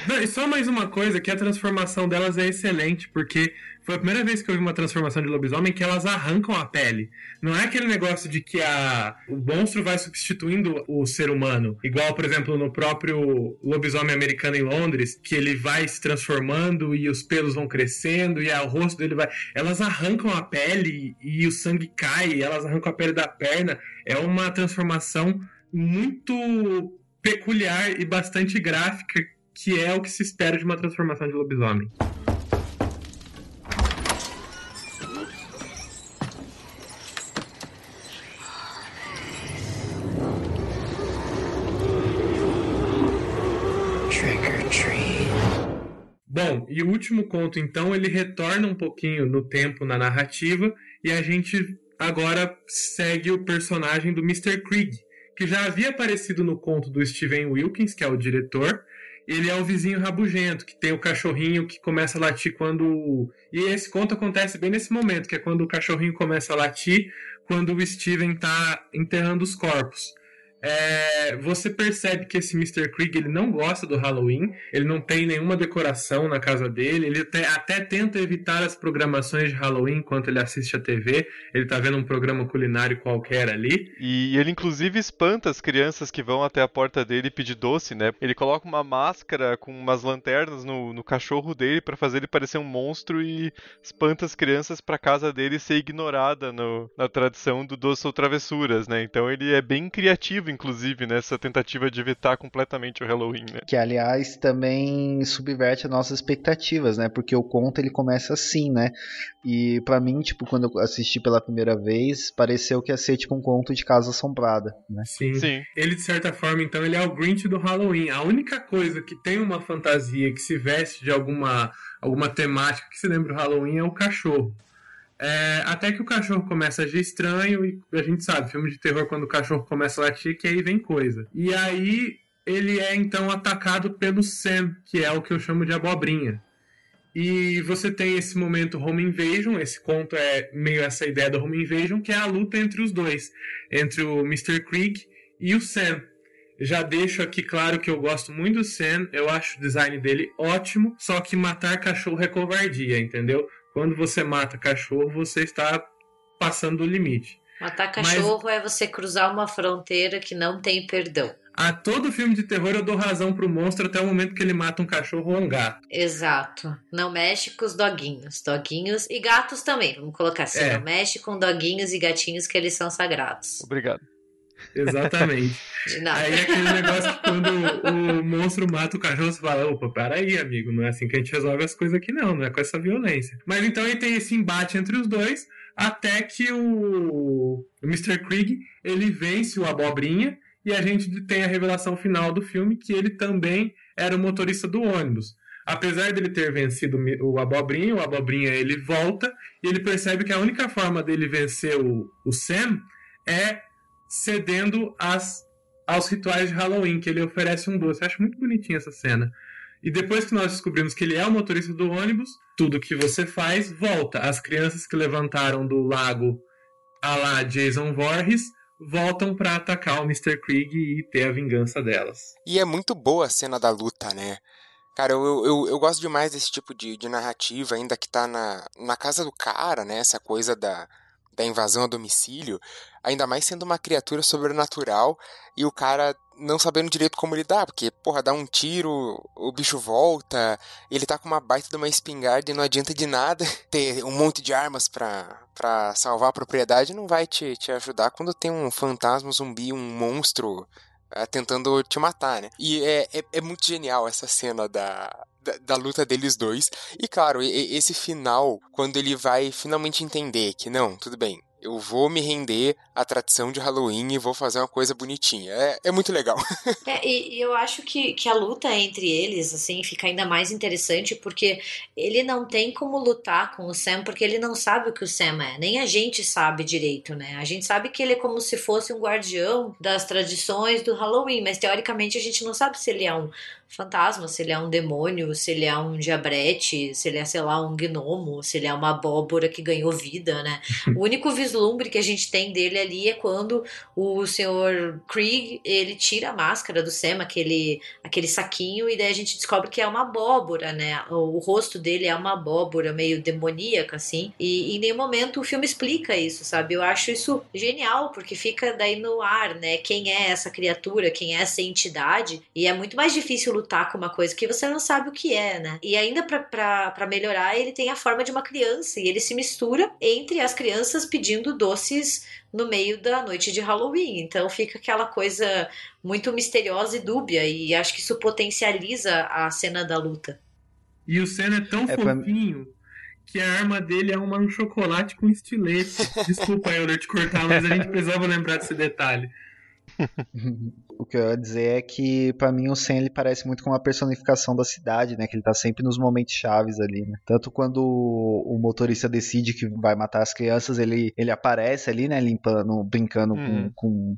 Não, e só mais uma coisa, que a transformação delas é excelente, porque foi a primeira vez que eu vi uma transformação de lobisomem que elas arrancam a pele. Não é aquele negócio de que a, o monstro vai substituindo o ser humano. Igual, por exemplo, no próprio lobisomem americano em Londres, que ele vai se transformando e os pelos vão crescendo e o rosto dele vai. Elas arrancam a pele e o sangue cai, elas arrancam a pele da perna. É uma transformação muito peculiar e bastante gráfica, que é o que se espera de uma transformação de lobisomem. E o último conto, então, ele retorna um pouquinho no tempo na narrativa e a gente agora segue o personagem do Mr. Krieg, que já havia aparecido no conto do Steven Wilkins, que é o diretor. Ele é o vizinho rabugento, que tem o cachorrinho que começa a latir quando. E esse conto acontece bem nesse momento, que é quando o cachorrinho começa a latir, quando o Steven está enterrando os corpos é, você percebe que esse Mr. Krieg ele não gosta do Halloween, ele não tem nenhuma decoração na casa dele, ele até, até tenta evitar as programações de Halloween enquanto ele assiste a TV, ele tá vendo um programa culinário qualquer ali. E ele inclusive espanta as crianças que vão até a porta dele pedir doce, né? Ele coloca uma máscara com umas lanternas no, no cachorro dele para fazer ele parecer um monstro e espanta as crianças para casa dele ser ignorada no, na tradição do doce ou travessuras, né? Então ele é bem criativo inclusive, nessa tentativa de evitar completamente o Halloween, né? Que, aliás, também subverte as nossas expectativas, né? Porque o conto, ele começa assim, né? E para mim, tipo, quando eu assisti pela primeira vez, pareceu que ia ser, tipo, um conto de Casa Assombrada, né? Sim. Sim. Ele, de certa forma, então, ele é o Grinch do Halloween. A única coisa que tem uma fantasia que se veste de alguma alguma temática que se lembra do Halloween é o cachorro. É, até que o cachorro começa a agir estranho e a gente sabe, filme de terror, quando o cachorro começa a latir, que aí vem coisa. E aí ele é então atacado pelo Sam, que é o que eu chamo de abobrinha. E você tem esse momento Home Invasion, esse conto é meio essa ideia do Home Invasion, que é a luta entre os dois, entre o Mr. Krieg e o Sam. Já deixo aqui claro que eu gosto muito do Sam, eu acho o design dele ótimo, só que matar cachorro é covardia, entendeu? Quando você mata cachorro, você está passando do limite. Matar cachorro Mas... é você cruzar uma fronteira que não tem perdão. A todo filme de terror eu dou razão pro monstro até o momento que ele mata um cachorro ou um gato. Exato. Não mexe com os doguinhos. Doguinhos e gatos também, vamos colocar assim. É. Não mexe com doguinhos e gatinhos que eles são sagrados. Obrigado. Exatamente. Aí é aquele negócio que quando o monstro mata o cachorro, você fala, opa, peraí, amigo, não é assim que a gente resolve as coisas aqui não, não é com essa violência. Mas então aí tem esse embate entre os dois, até que o, o Mr. Krieg, ele vence o Abobrinha, e a gente tem a revelação final do filme que ele também era o motorista do ônibus. Apesar dele ter vencido o Abobrinha, o Abobrinha ele volta e ele percebe que a única forma dele vencer o, o Sam é cedendo às, aos rituais de Halloween, que ele oferece um doce. Eu acho muito bonitinha essa cena. E depois que nós descobrimos que ele é o motorista do ônibus, tudo que você faz volta. As crianças que levantaram do lago a lá Jason Voorhees voltam para atacar o Mr. Krieg e ter a vingança delas. E é muito boa a cena da luta, né? Cara, eu, eu, eu gosto demais desse tipo de, de narrativa, ainda que tá na, na casa do cara, né? Essa coisa da, da invasão a domicílio, ainda mais sendo uma criatura sobrenatural e o cara não sabendo direito como lidar, porque, porra, dá um tiro, o bicho volta, ele tá com uma baita de uma espingarda e não adianta de nada ter um monte de armas pra, pra salvar a propriedade, não vai te, te ajudar quando tem um fantasma, um zumbi, um monstro é, tentando te matar, né? E é, é, é muito genial essa cena da, da, luta deles dois. E claro, esse final, quando ele vai finalmente entender que não, tudo bem, eu vou me render à tradição de Halloween e vou fazer uma coisa bonitinha. É, é muito legal. é, e, e, eu acho que, que a luta entre eles, assim, fica ainda mais interessante porque ele não tem como lutar com o Sam porque ele não sabe o que o Sam é. Nem a gente sabe direito, né? A gente sabe que ele é como se fosse um guardião das tradições do Halloween, mas teoricamente a gente não sabe se ele é um, fantasma, se ele é um demônio, se ele é um diabrete, se ele é, sei lá, um gnomo, se ele é uma abóbora que ganhou vida, né? o único vislumbre que a gente tem dele ali é quando o senhor Krieg, ele tira a máscara do Sam, aquele, aquele saquinho, e daí a gente descobre que é uma abóbora, né? O, rosto dele é uma abóbora meio demoníaca, assim. E em nenhum momento o filme explica isso, sabe? Eu acho isso genial, porque fica daí no ar, né? Quem é essa criatura, quem é essa entidade. E é muito mais difícil lutar com uma coisa que você não sabe o que é, né? E ainda para melhorar, ele tem a forma de uma criança e ele se mistura entre as crianças pedindo doces no meio da noite de Halloween. Então fica aquela coisa muito misteriosa e dúbia, e acho que isso potencializa a cena da luta. E o Senna é tão é fofinho. Pra que a arma dele é uma, um chocolate com estilete. Desculpa eu te cortar, mas a gente precisava lembrar desse detalhe. o que eu ia dizer é que para mim o Sen ele parece muito com uma personificação da cidade, né? Que ele tá sempre nos momentos chaves ali, né? Tanto quando o motorista decide que vai matar as crianças, ele, ele aparece ali, né? Limpando, brincando uhum. com,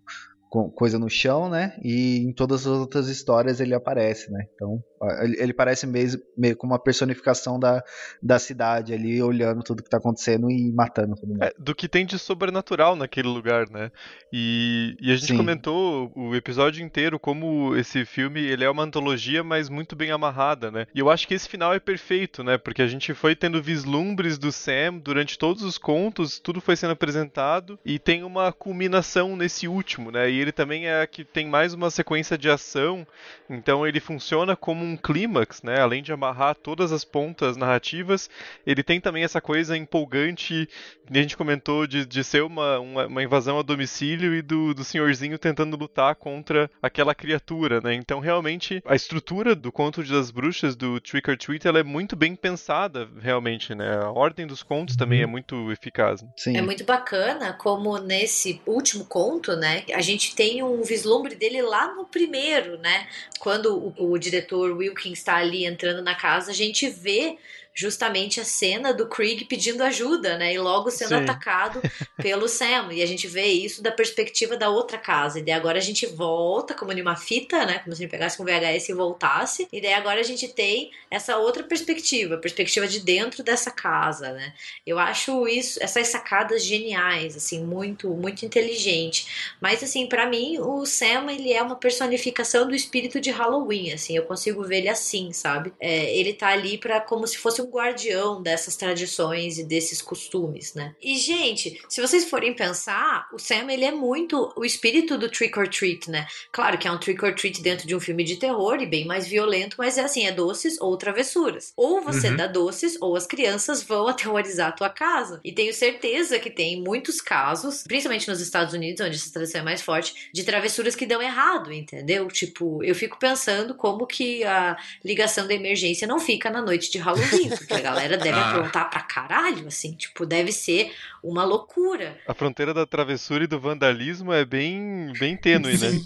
com coisa no chão, né? E em todas as outras histórias ele aparece, né? Então ele, parece mesmo, meio como uma personificação da, da cidade ali, olhando tudo que tá acontecendo e matando todo mundo. É, do que tem de sobrenatural naquele lugar, né? E, e a gente Sim. comentou o episódio inteiro como esse filme ele é uma antologia, mas muito bem amarrada, né? E eu acho que esse final é perfeito, né? Porque a gente foi tendo vislumbres do Sam durante todos os contos, tudo foi sendo apresentado e tem uma culminação nesse último, né? E ele também é que tem mais uma sequência de ação, então ele funciona como um clímax, né? Além de amarrar todas as pontas narrativas, ele tem também essa coisa empolgante que a gente comentou de, de ser uma, uma, uma invasão a domicílio e do, do senhorzinho tentando lutar contra aquela criatura, né? Então, realmente, a estrutura do conto das bruxas do Trick or Treat ela é muito bem pensada, realmente, né? A ordem dos contos também é uhum. muito eficaz. Né? Sim. É muito bacana como nesse último conto, né? A gente tem um vislumbre dele lá no primeiro, né? Quando o, o diretor Wilkins está ali entrando na casa, a gente vê justamente a cena do Krieg pedindo ajuda, né? E logo sendo Sim. atacado pelo Sam. E a gente vê isso da perspectiva da outra casa. E daí agora a gente volta, como numa fita, né? Como se a gente pegasse com VHS e voltasse. E daí agora a gente tem essa outra perspectiva, perspectiva de dentro dessa casa, né? Eu acho isso, essas sacadas geniais, assim, muito, muito inteligente. Mas, assim, para mim, o Sam, ele é uma personificação do espírito de Halloween, assim. Eu consigo ver ele assim, sabe? É, ele tá ali para como se fosse um guardião dessas tradições e desses costumes, né? E, gente, se vocês forem pensar, o Sam, ele é muito o espírito do trick or treat, né? Claro que é um trick or treat dentro de um filme de terror e bem mais violento, mas é assim, é doces ou travessuras. Ou você uhum. dá doces ou as crianças vão aterrorizar a tua casa. E tenho certeza que tem muitos casos, principalmente nos Estados Unidos, onde essa tradição é mais forte, de travessuras que dão errado, entendeu? Tipo, eu fico pensando como que a ligação da emergência não fica na noite de Halloween porque a galera deve ah. aprontar pra caralho, assim, tipo, deve ser uma loucura. A fronteira da travessura e do vandalismo é bem, bem tênue, né?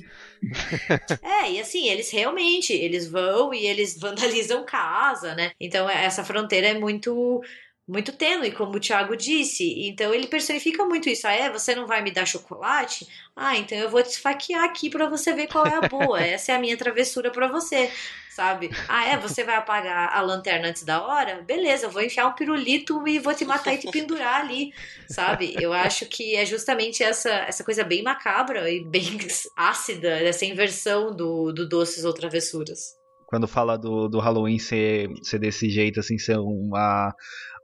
é, e assim, eles realmente, eles vão e eles vandalizam casa, né? Então essa fronteira é muito muito tênue, como o Thiago disse. Então ele personifica muito isso. Ah, é? Você não vai me dar chocolate? Ah, então eu vou te esfaquear aqui para você ver qual é a boa. Essa é a minha travessura para você sabe? Ah, é? Você vai apagar a lanterna antes da hora? Beleza, eu vou enfiar um pirulito e vou te matar e te pendurar ali, sabe? Eu acho que é justamente essa, essa coisa bem macabra e bem ácida, essa inversão do, do doces ou travessuras. Quando fala do, do Halloween ser, ser desse jeito, assim, ser uma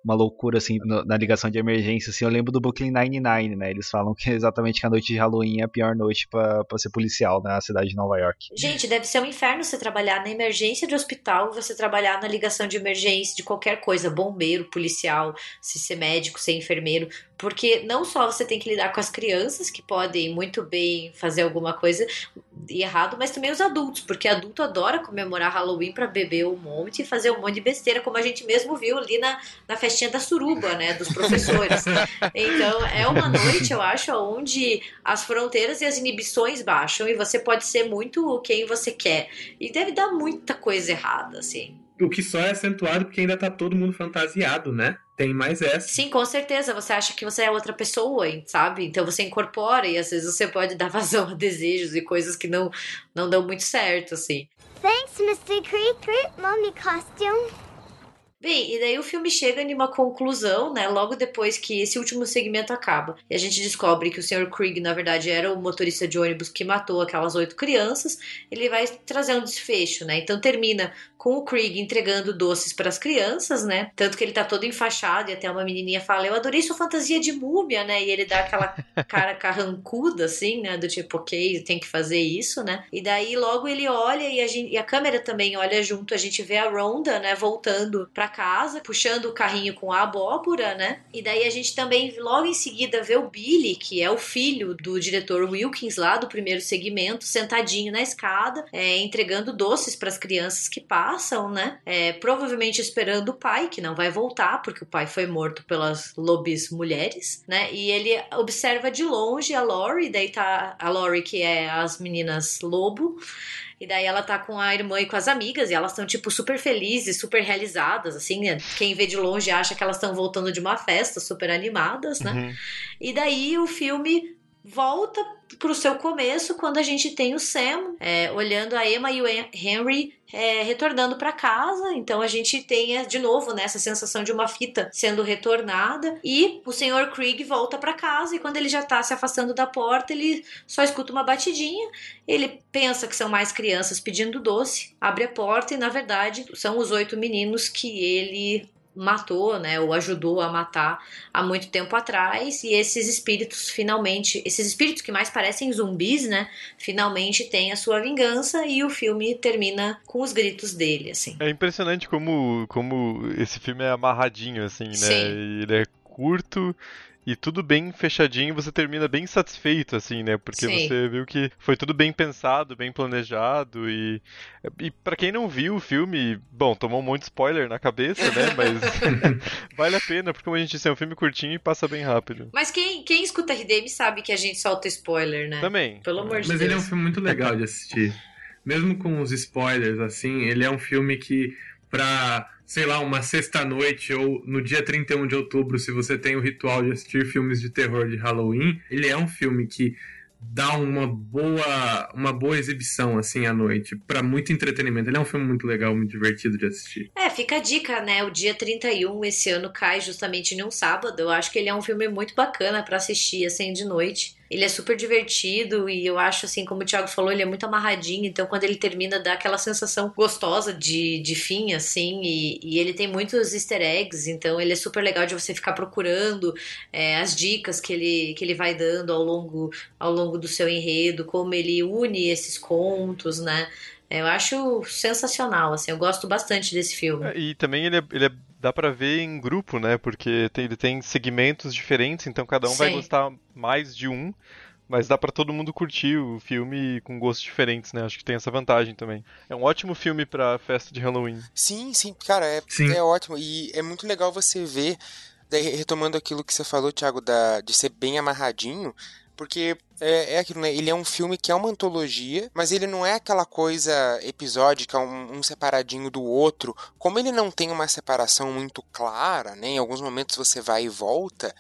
uma loucura, assim, na ligação de emergência, assim, eu lembro do Brooklyn Nine-Nine, né? Eles falam que exatamente que a noite de Halloween é a pior noite para ser policial né, na cidade de Nova York. Gente, deve ser um inferno você trabalhar na emergência de hospital, você trabalhar na ligação de emergência de qualquer coisa, bombeiro, policial, se ser médico, ser enfermeiro, porque não só você tem que lidar com as crianças que podem muito bem fazer alguma coisa errado, mas também os adultos, porque adulto adora comemorar Halloween para beber um monte e fazer um monte de besteira, como a gente mesmo viu ali na, na festinha da suruba, né, dos professores. então, é uma noite, eu acho, onde as fronteiras e as inibições baixam e você pode ser muito quem você quer. E deve dar muita coisa errada, assim. O que só é acentuado porque ainda tá todo mundo fantasiado, né? Tem mais essa. Sim, com certeza. Você acha que você é outra pessoa, sabe? Então você incorpora e às vezes você pode dar vazão a desejos e coisas que não, não dão muito certo, assim. Thanks, Mr. Creek. Great mommy costume. Bem, e daí o filme chega em uma conclusão, né? Logo depois que esse último segmento acaba. E a gente descobre que o Sr. Krieg, na verdade, era o motorista de ônibus que matou aquelas oito crianças. Ele vai trazer um desfecho, né? Então termina com o Krieg entregando doces para as crianças, né? Tanto que ele tá todo enfaixado e até uma menininha fala: Eu adorei sua fantasia de múmia, né? E ele dá aquela cara carrancuda, assim, né? Do tipo, ok, tem que fazer isso, né? E daí logo ele olha e a, gente, e a câmera também olha junto. A gente vê a Ronda, né? Voltando para casa, puxando o carrinho com a abóbora, né? E daí a gente também logo em seguida vê o Billy, que é o filho do diretor Wilkins lá do primeiro segmento, sentadinho na escada, é, entregando doces para as crianças que passam né? É, provavelmente esperando o pai, que não vai voltar, porque o pai foi morto pelas lobbies mulheres, né? E ele observa de longe a Lori, daí tá a Lori, que é as meninas lobo. E daí ela tá com a irmã e com as amigas, e elas estão, tipo, super felizes, super realizadas, assim. Né? Quem vê de longe acha que elas estão voltando de uma festa, super animadas, né? Uhum. E daí o filme volta pro seu começo quando a gente tem o Sam é, olhando a Emma e o Henry é, retornando para casa. Então a gente tem é, de novo né, essa sensação de uma fita sendo retornada e o Sr. Krieg volta para casa e quando ele já tá se afastando da porta ele só escuta uma batidinha. Ele pensa que são mais crianças pedindo doce, abre a porta e na verdade são os oito meninos que ele matou, né, ou ajudou a matar há muito tempo atrás, e esses espíritos finalmente, esses espíritos que mais parecem zumbis, né, finalmente têm a sua vingança e o filme termina com os gritos dele, assim. É impressionante como como esse filme é amarradinho assim, né? Sim. Ele é curto e tudo bem fechadinho, você termina bem satisfeito, assim, né? Porque Sim. você viu que foi tudo bem pensado, bem planejado e. E para quem não viu o filme, bom, tomou um monte de spoiler na cabeça, né? Mas vale a pena, porque como a gente disse, é um filme curtinho e passa bem rápido. Mas quem, quem escuta RDM sabe que a gente solta spoiler, né? Também. Pelo amor de Deus. Mas ele é um filme muito legal de assistir. Mesmo com os spoilers, assim, ele é um filme que, pra sei lá, uma sexta-noite ou no dia 31 de outubro, se você tem o ritual de assistir filmes de terror de Halloween, ele é um filme que dá uma boa uma boa exibição assim à noite para muito entretenimento. Ele é um filme muito legal, muito divertido de assistir. É, fica a dica, né? O dia 31 esse ano cai justamente em um sábado. Eu acho que ele é um filme muito bacana para assistir assim de noite. Ele é super divertido e eu acho, assim, como o Thiago falou, ele é muito amarradinho. Então, quando ele termina, dá aquela sensação gostosa de, de fim, assim. E, e ele tem muitos easter eggs, então ele é super legal de você ficar procurando é, as dicas que ele, que ele vai dando ao longo, ao longo do seu enredo, como ele une esses contos, né? Eu acho sensacional, assim, eu gosto bastante desse filme. É, e também ele é, ele é dá para ver em grupo, né? Porque tem, ele tem segmentos diferentes, então cada um Sim. vai gostar mais de um. Mas dá para todo mundo curtir o filme com gostos diferentes, né? Acho que tem essa vantagem também. É um ótimo filme pra festa de Halloween. Sim, sim, cara, é, sim. é ótimo. E é muito legal você ver, daí, retomando aquilo que você falou, Thiago, da, de ser bem amarradinho, porque é, é aquilo, né? Ele é um filme que é uma antologia, mas ele não é aquela coisa episódica, um, um, separadinho do outro. Como ele não tem uma separação muito clara, né? Em alguns momentos você vai e volta.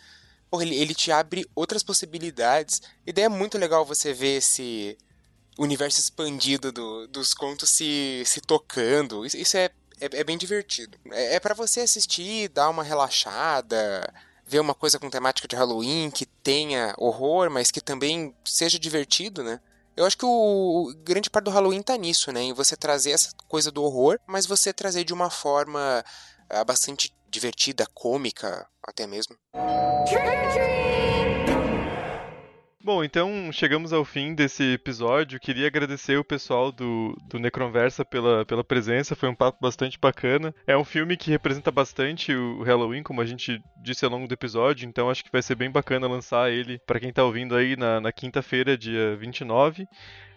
Porra, ele, ele te abre outras possibilidades. E daí é muito legal você ver esse universo expandido do, dos contos se, se tocando. Isso, isso é, é, é, bem divertido. É, é para você assistir, dar uma relaxada ver uma coisa com temática de Halloween que tenha horror, mas que também seja divertido, né? Eu acho que o, grande parte do Halloween tá nisso, né? Em você trazer essa coisa do horror, mas você trazer de uma forma uh, bastante divertida, cômica, até mesmo. Bom, então chegamos ao fim desse episódio. Queria agradecer o pessoal do, do Necronversa pela, pela presença, foi um papo bastante bacana. É um filme que representa bastante o Halloween, como a gente disse ao longo do episódio, então acho que vai ser bem bacana lançar ele para quem tá ouvindo aí na, na quinta-feira, dia 29.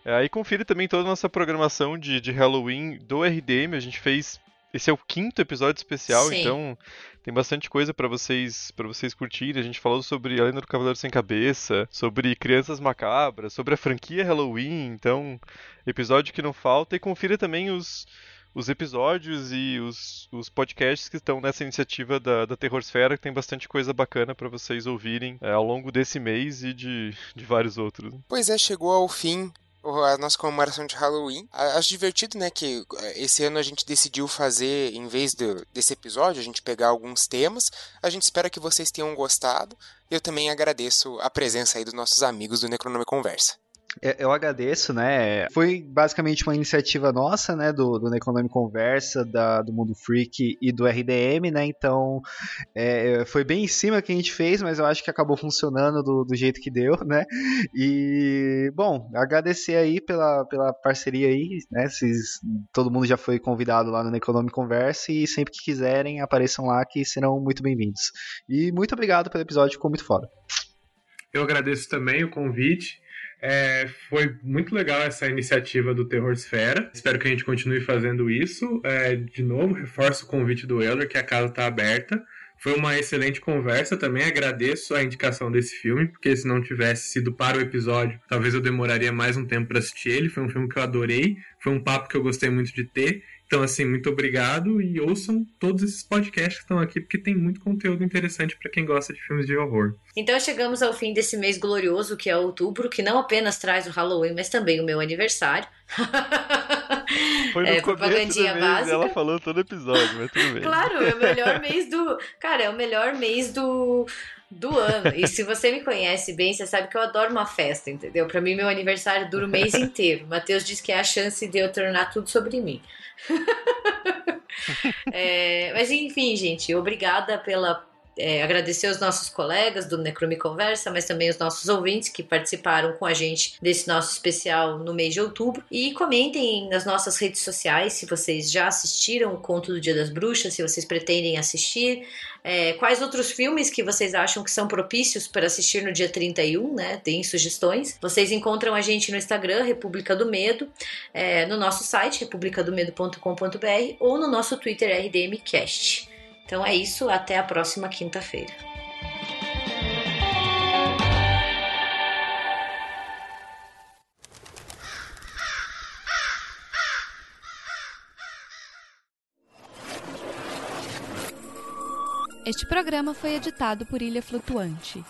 Aí confira também toda a nossa programação de, de Halloween do RDM. A gente fez. Esse é o quinto episódio especial, Sim. então tem bastante coisa para vocês para vocês curtirem. A gente falou sobre a Lenda do Cavaleiro Sem Cabeça, sobre Crianças Macabras, sobre a franquia Halloween. Então, episódio que não falta. E confira também os, os episódios e os, os podcasts que estão nessa iniciativa da, da Terrorsfera, que tem bastante coisa bacana para vocês ouvirem é, ao longo desse mês e de, de vários outros. Pois é, chegou ao fim a nossa comemoração de Halloween. Acho divertido, né, que eh, esse ano a gente decidiu fazer, em vez de, desse episódio, a gente pegar alguns temas. A gente espera que vocês tenham gostado. Eu também agradeço a presença aí dos nossos amigos do Necronome Conversa. Eu agradeço, né? Foi basicamente uma iniciativa nossa, né? Do, do Necronome Conversa, da, do Mundo Freak e do RDM, né? Então, é, foi bem em cima que a gente fez, mas eu acho que acabou funcionando do, do jeito que deu, né? E, bom, agradecer aí pela, pela parceria aí, né? Todo mundo já foi convidado lá no Necronome Conversa e sempre que quiserem, apareçam lá que serão muito bem-vindos. E muito obrigado pelo episódio, ficou muito foda. Eu agradeço também o convite. É, foi muito legal essa iniciativa do Terror Esfera. Espero que a gente continue fazendo isso. É, de novo, reforço o convite do Euler, que a casa está aberta. Foi uma excelente conversa. Também agradeço a indicação desse filme, porque se não tivesse sido para o episódio, talvez eu demoraria mais um tempo para assistir ele. Foi um filme que eu adorei. Foi um papo que eu gostei muito de ter. Então, assim, muito obrigado e ouçam todos esses podcasts que estão aqui, porque tem muito conteúdo interessante para quem gosta de filmes de horror. Então, chegamos ao fim desse mês glorioso que é outubro, que não apenas traz o Halloween, mas também o meu aniversário. Foi no é, propagandinha mês, básica. Ela falou todo episódio, mas tudo bem. Claro, é o melhor mês do. Cara, é o melhor mês do do ano. E se você me conhece bem, você sabe que eu adoro uma festa, entendeu? Para mim, meu aniversário dura o mês inteiro. Matheus diz que é a chance de eu tornar tudo sobre mim. é, mas enfim, gente, obrigada pela. É, agradecer os nossos colegas do Necromi Conversa, mas também os nossos ouvintes que participaram com a gente desse nosso especial no mês de outubro. E comentem nas nossas redes sociais se vocês já assistiram o Conto do Dia das Bruxas, se vocês pretendem assistir. É, quais outros filmes que vocês acham que são propícios para assistir no dia 31, né? Tem sugestões. Vocês encontram a gente no Instagram, República do Medo, é, no nosso site, republicadomedo.com.br ou no nosso Twitter, RDMcast. Então é isso, até a próxima quinta-feira. Este programa foi editado por Ilha Flutuante.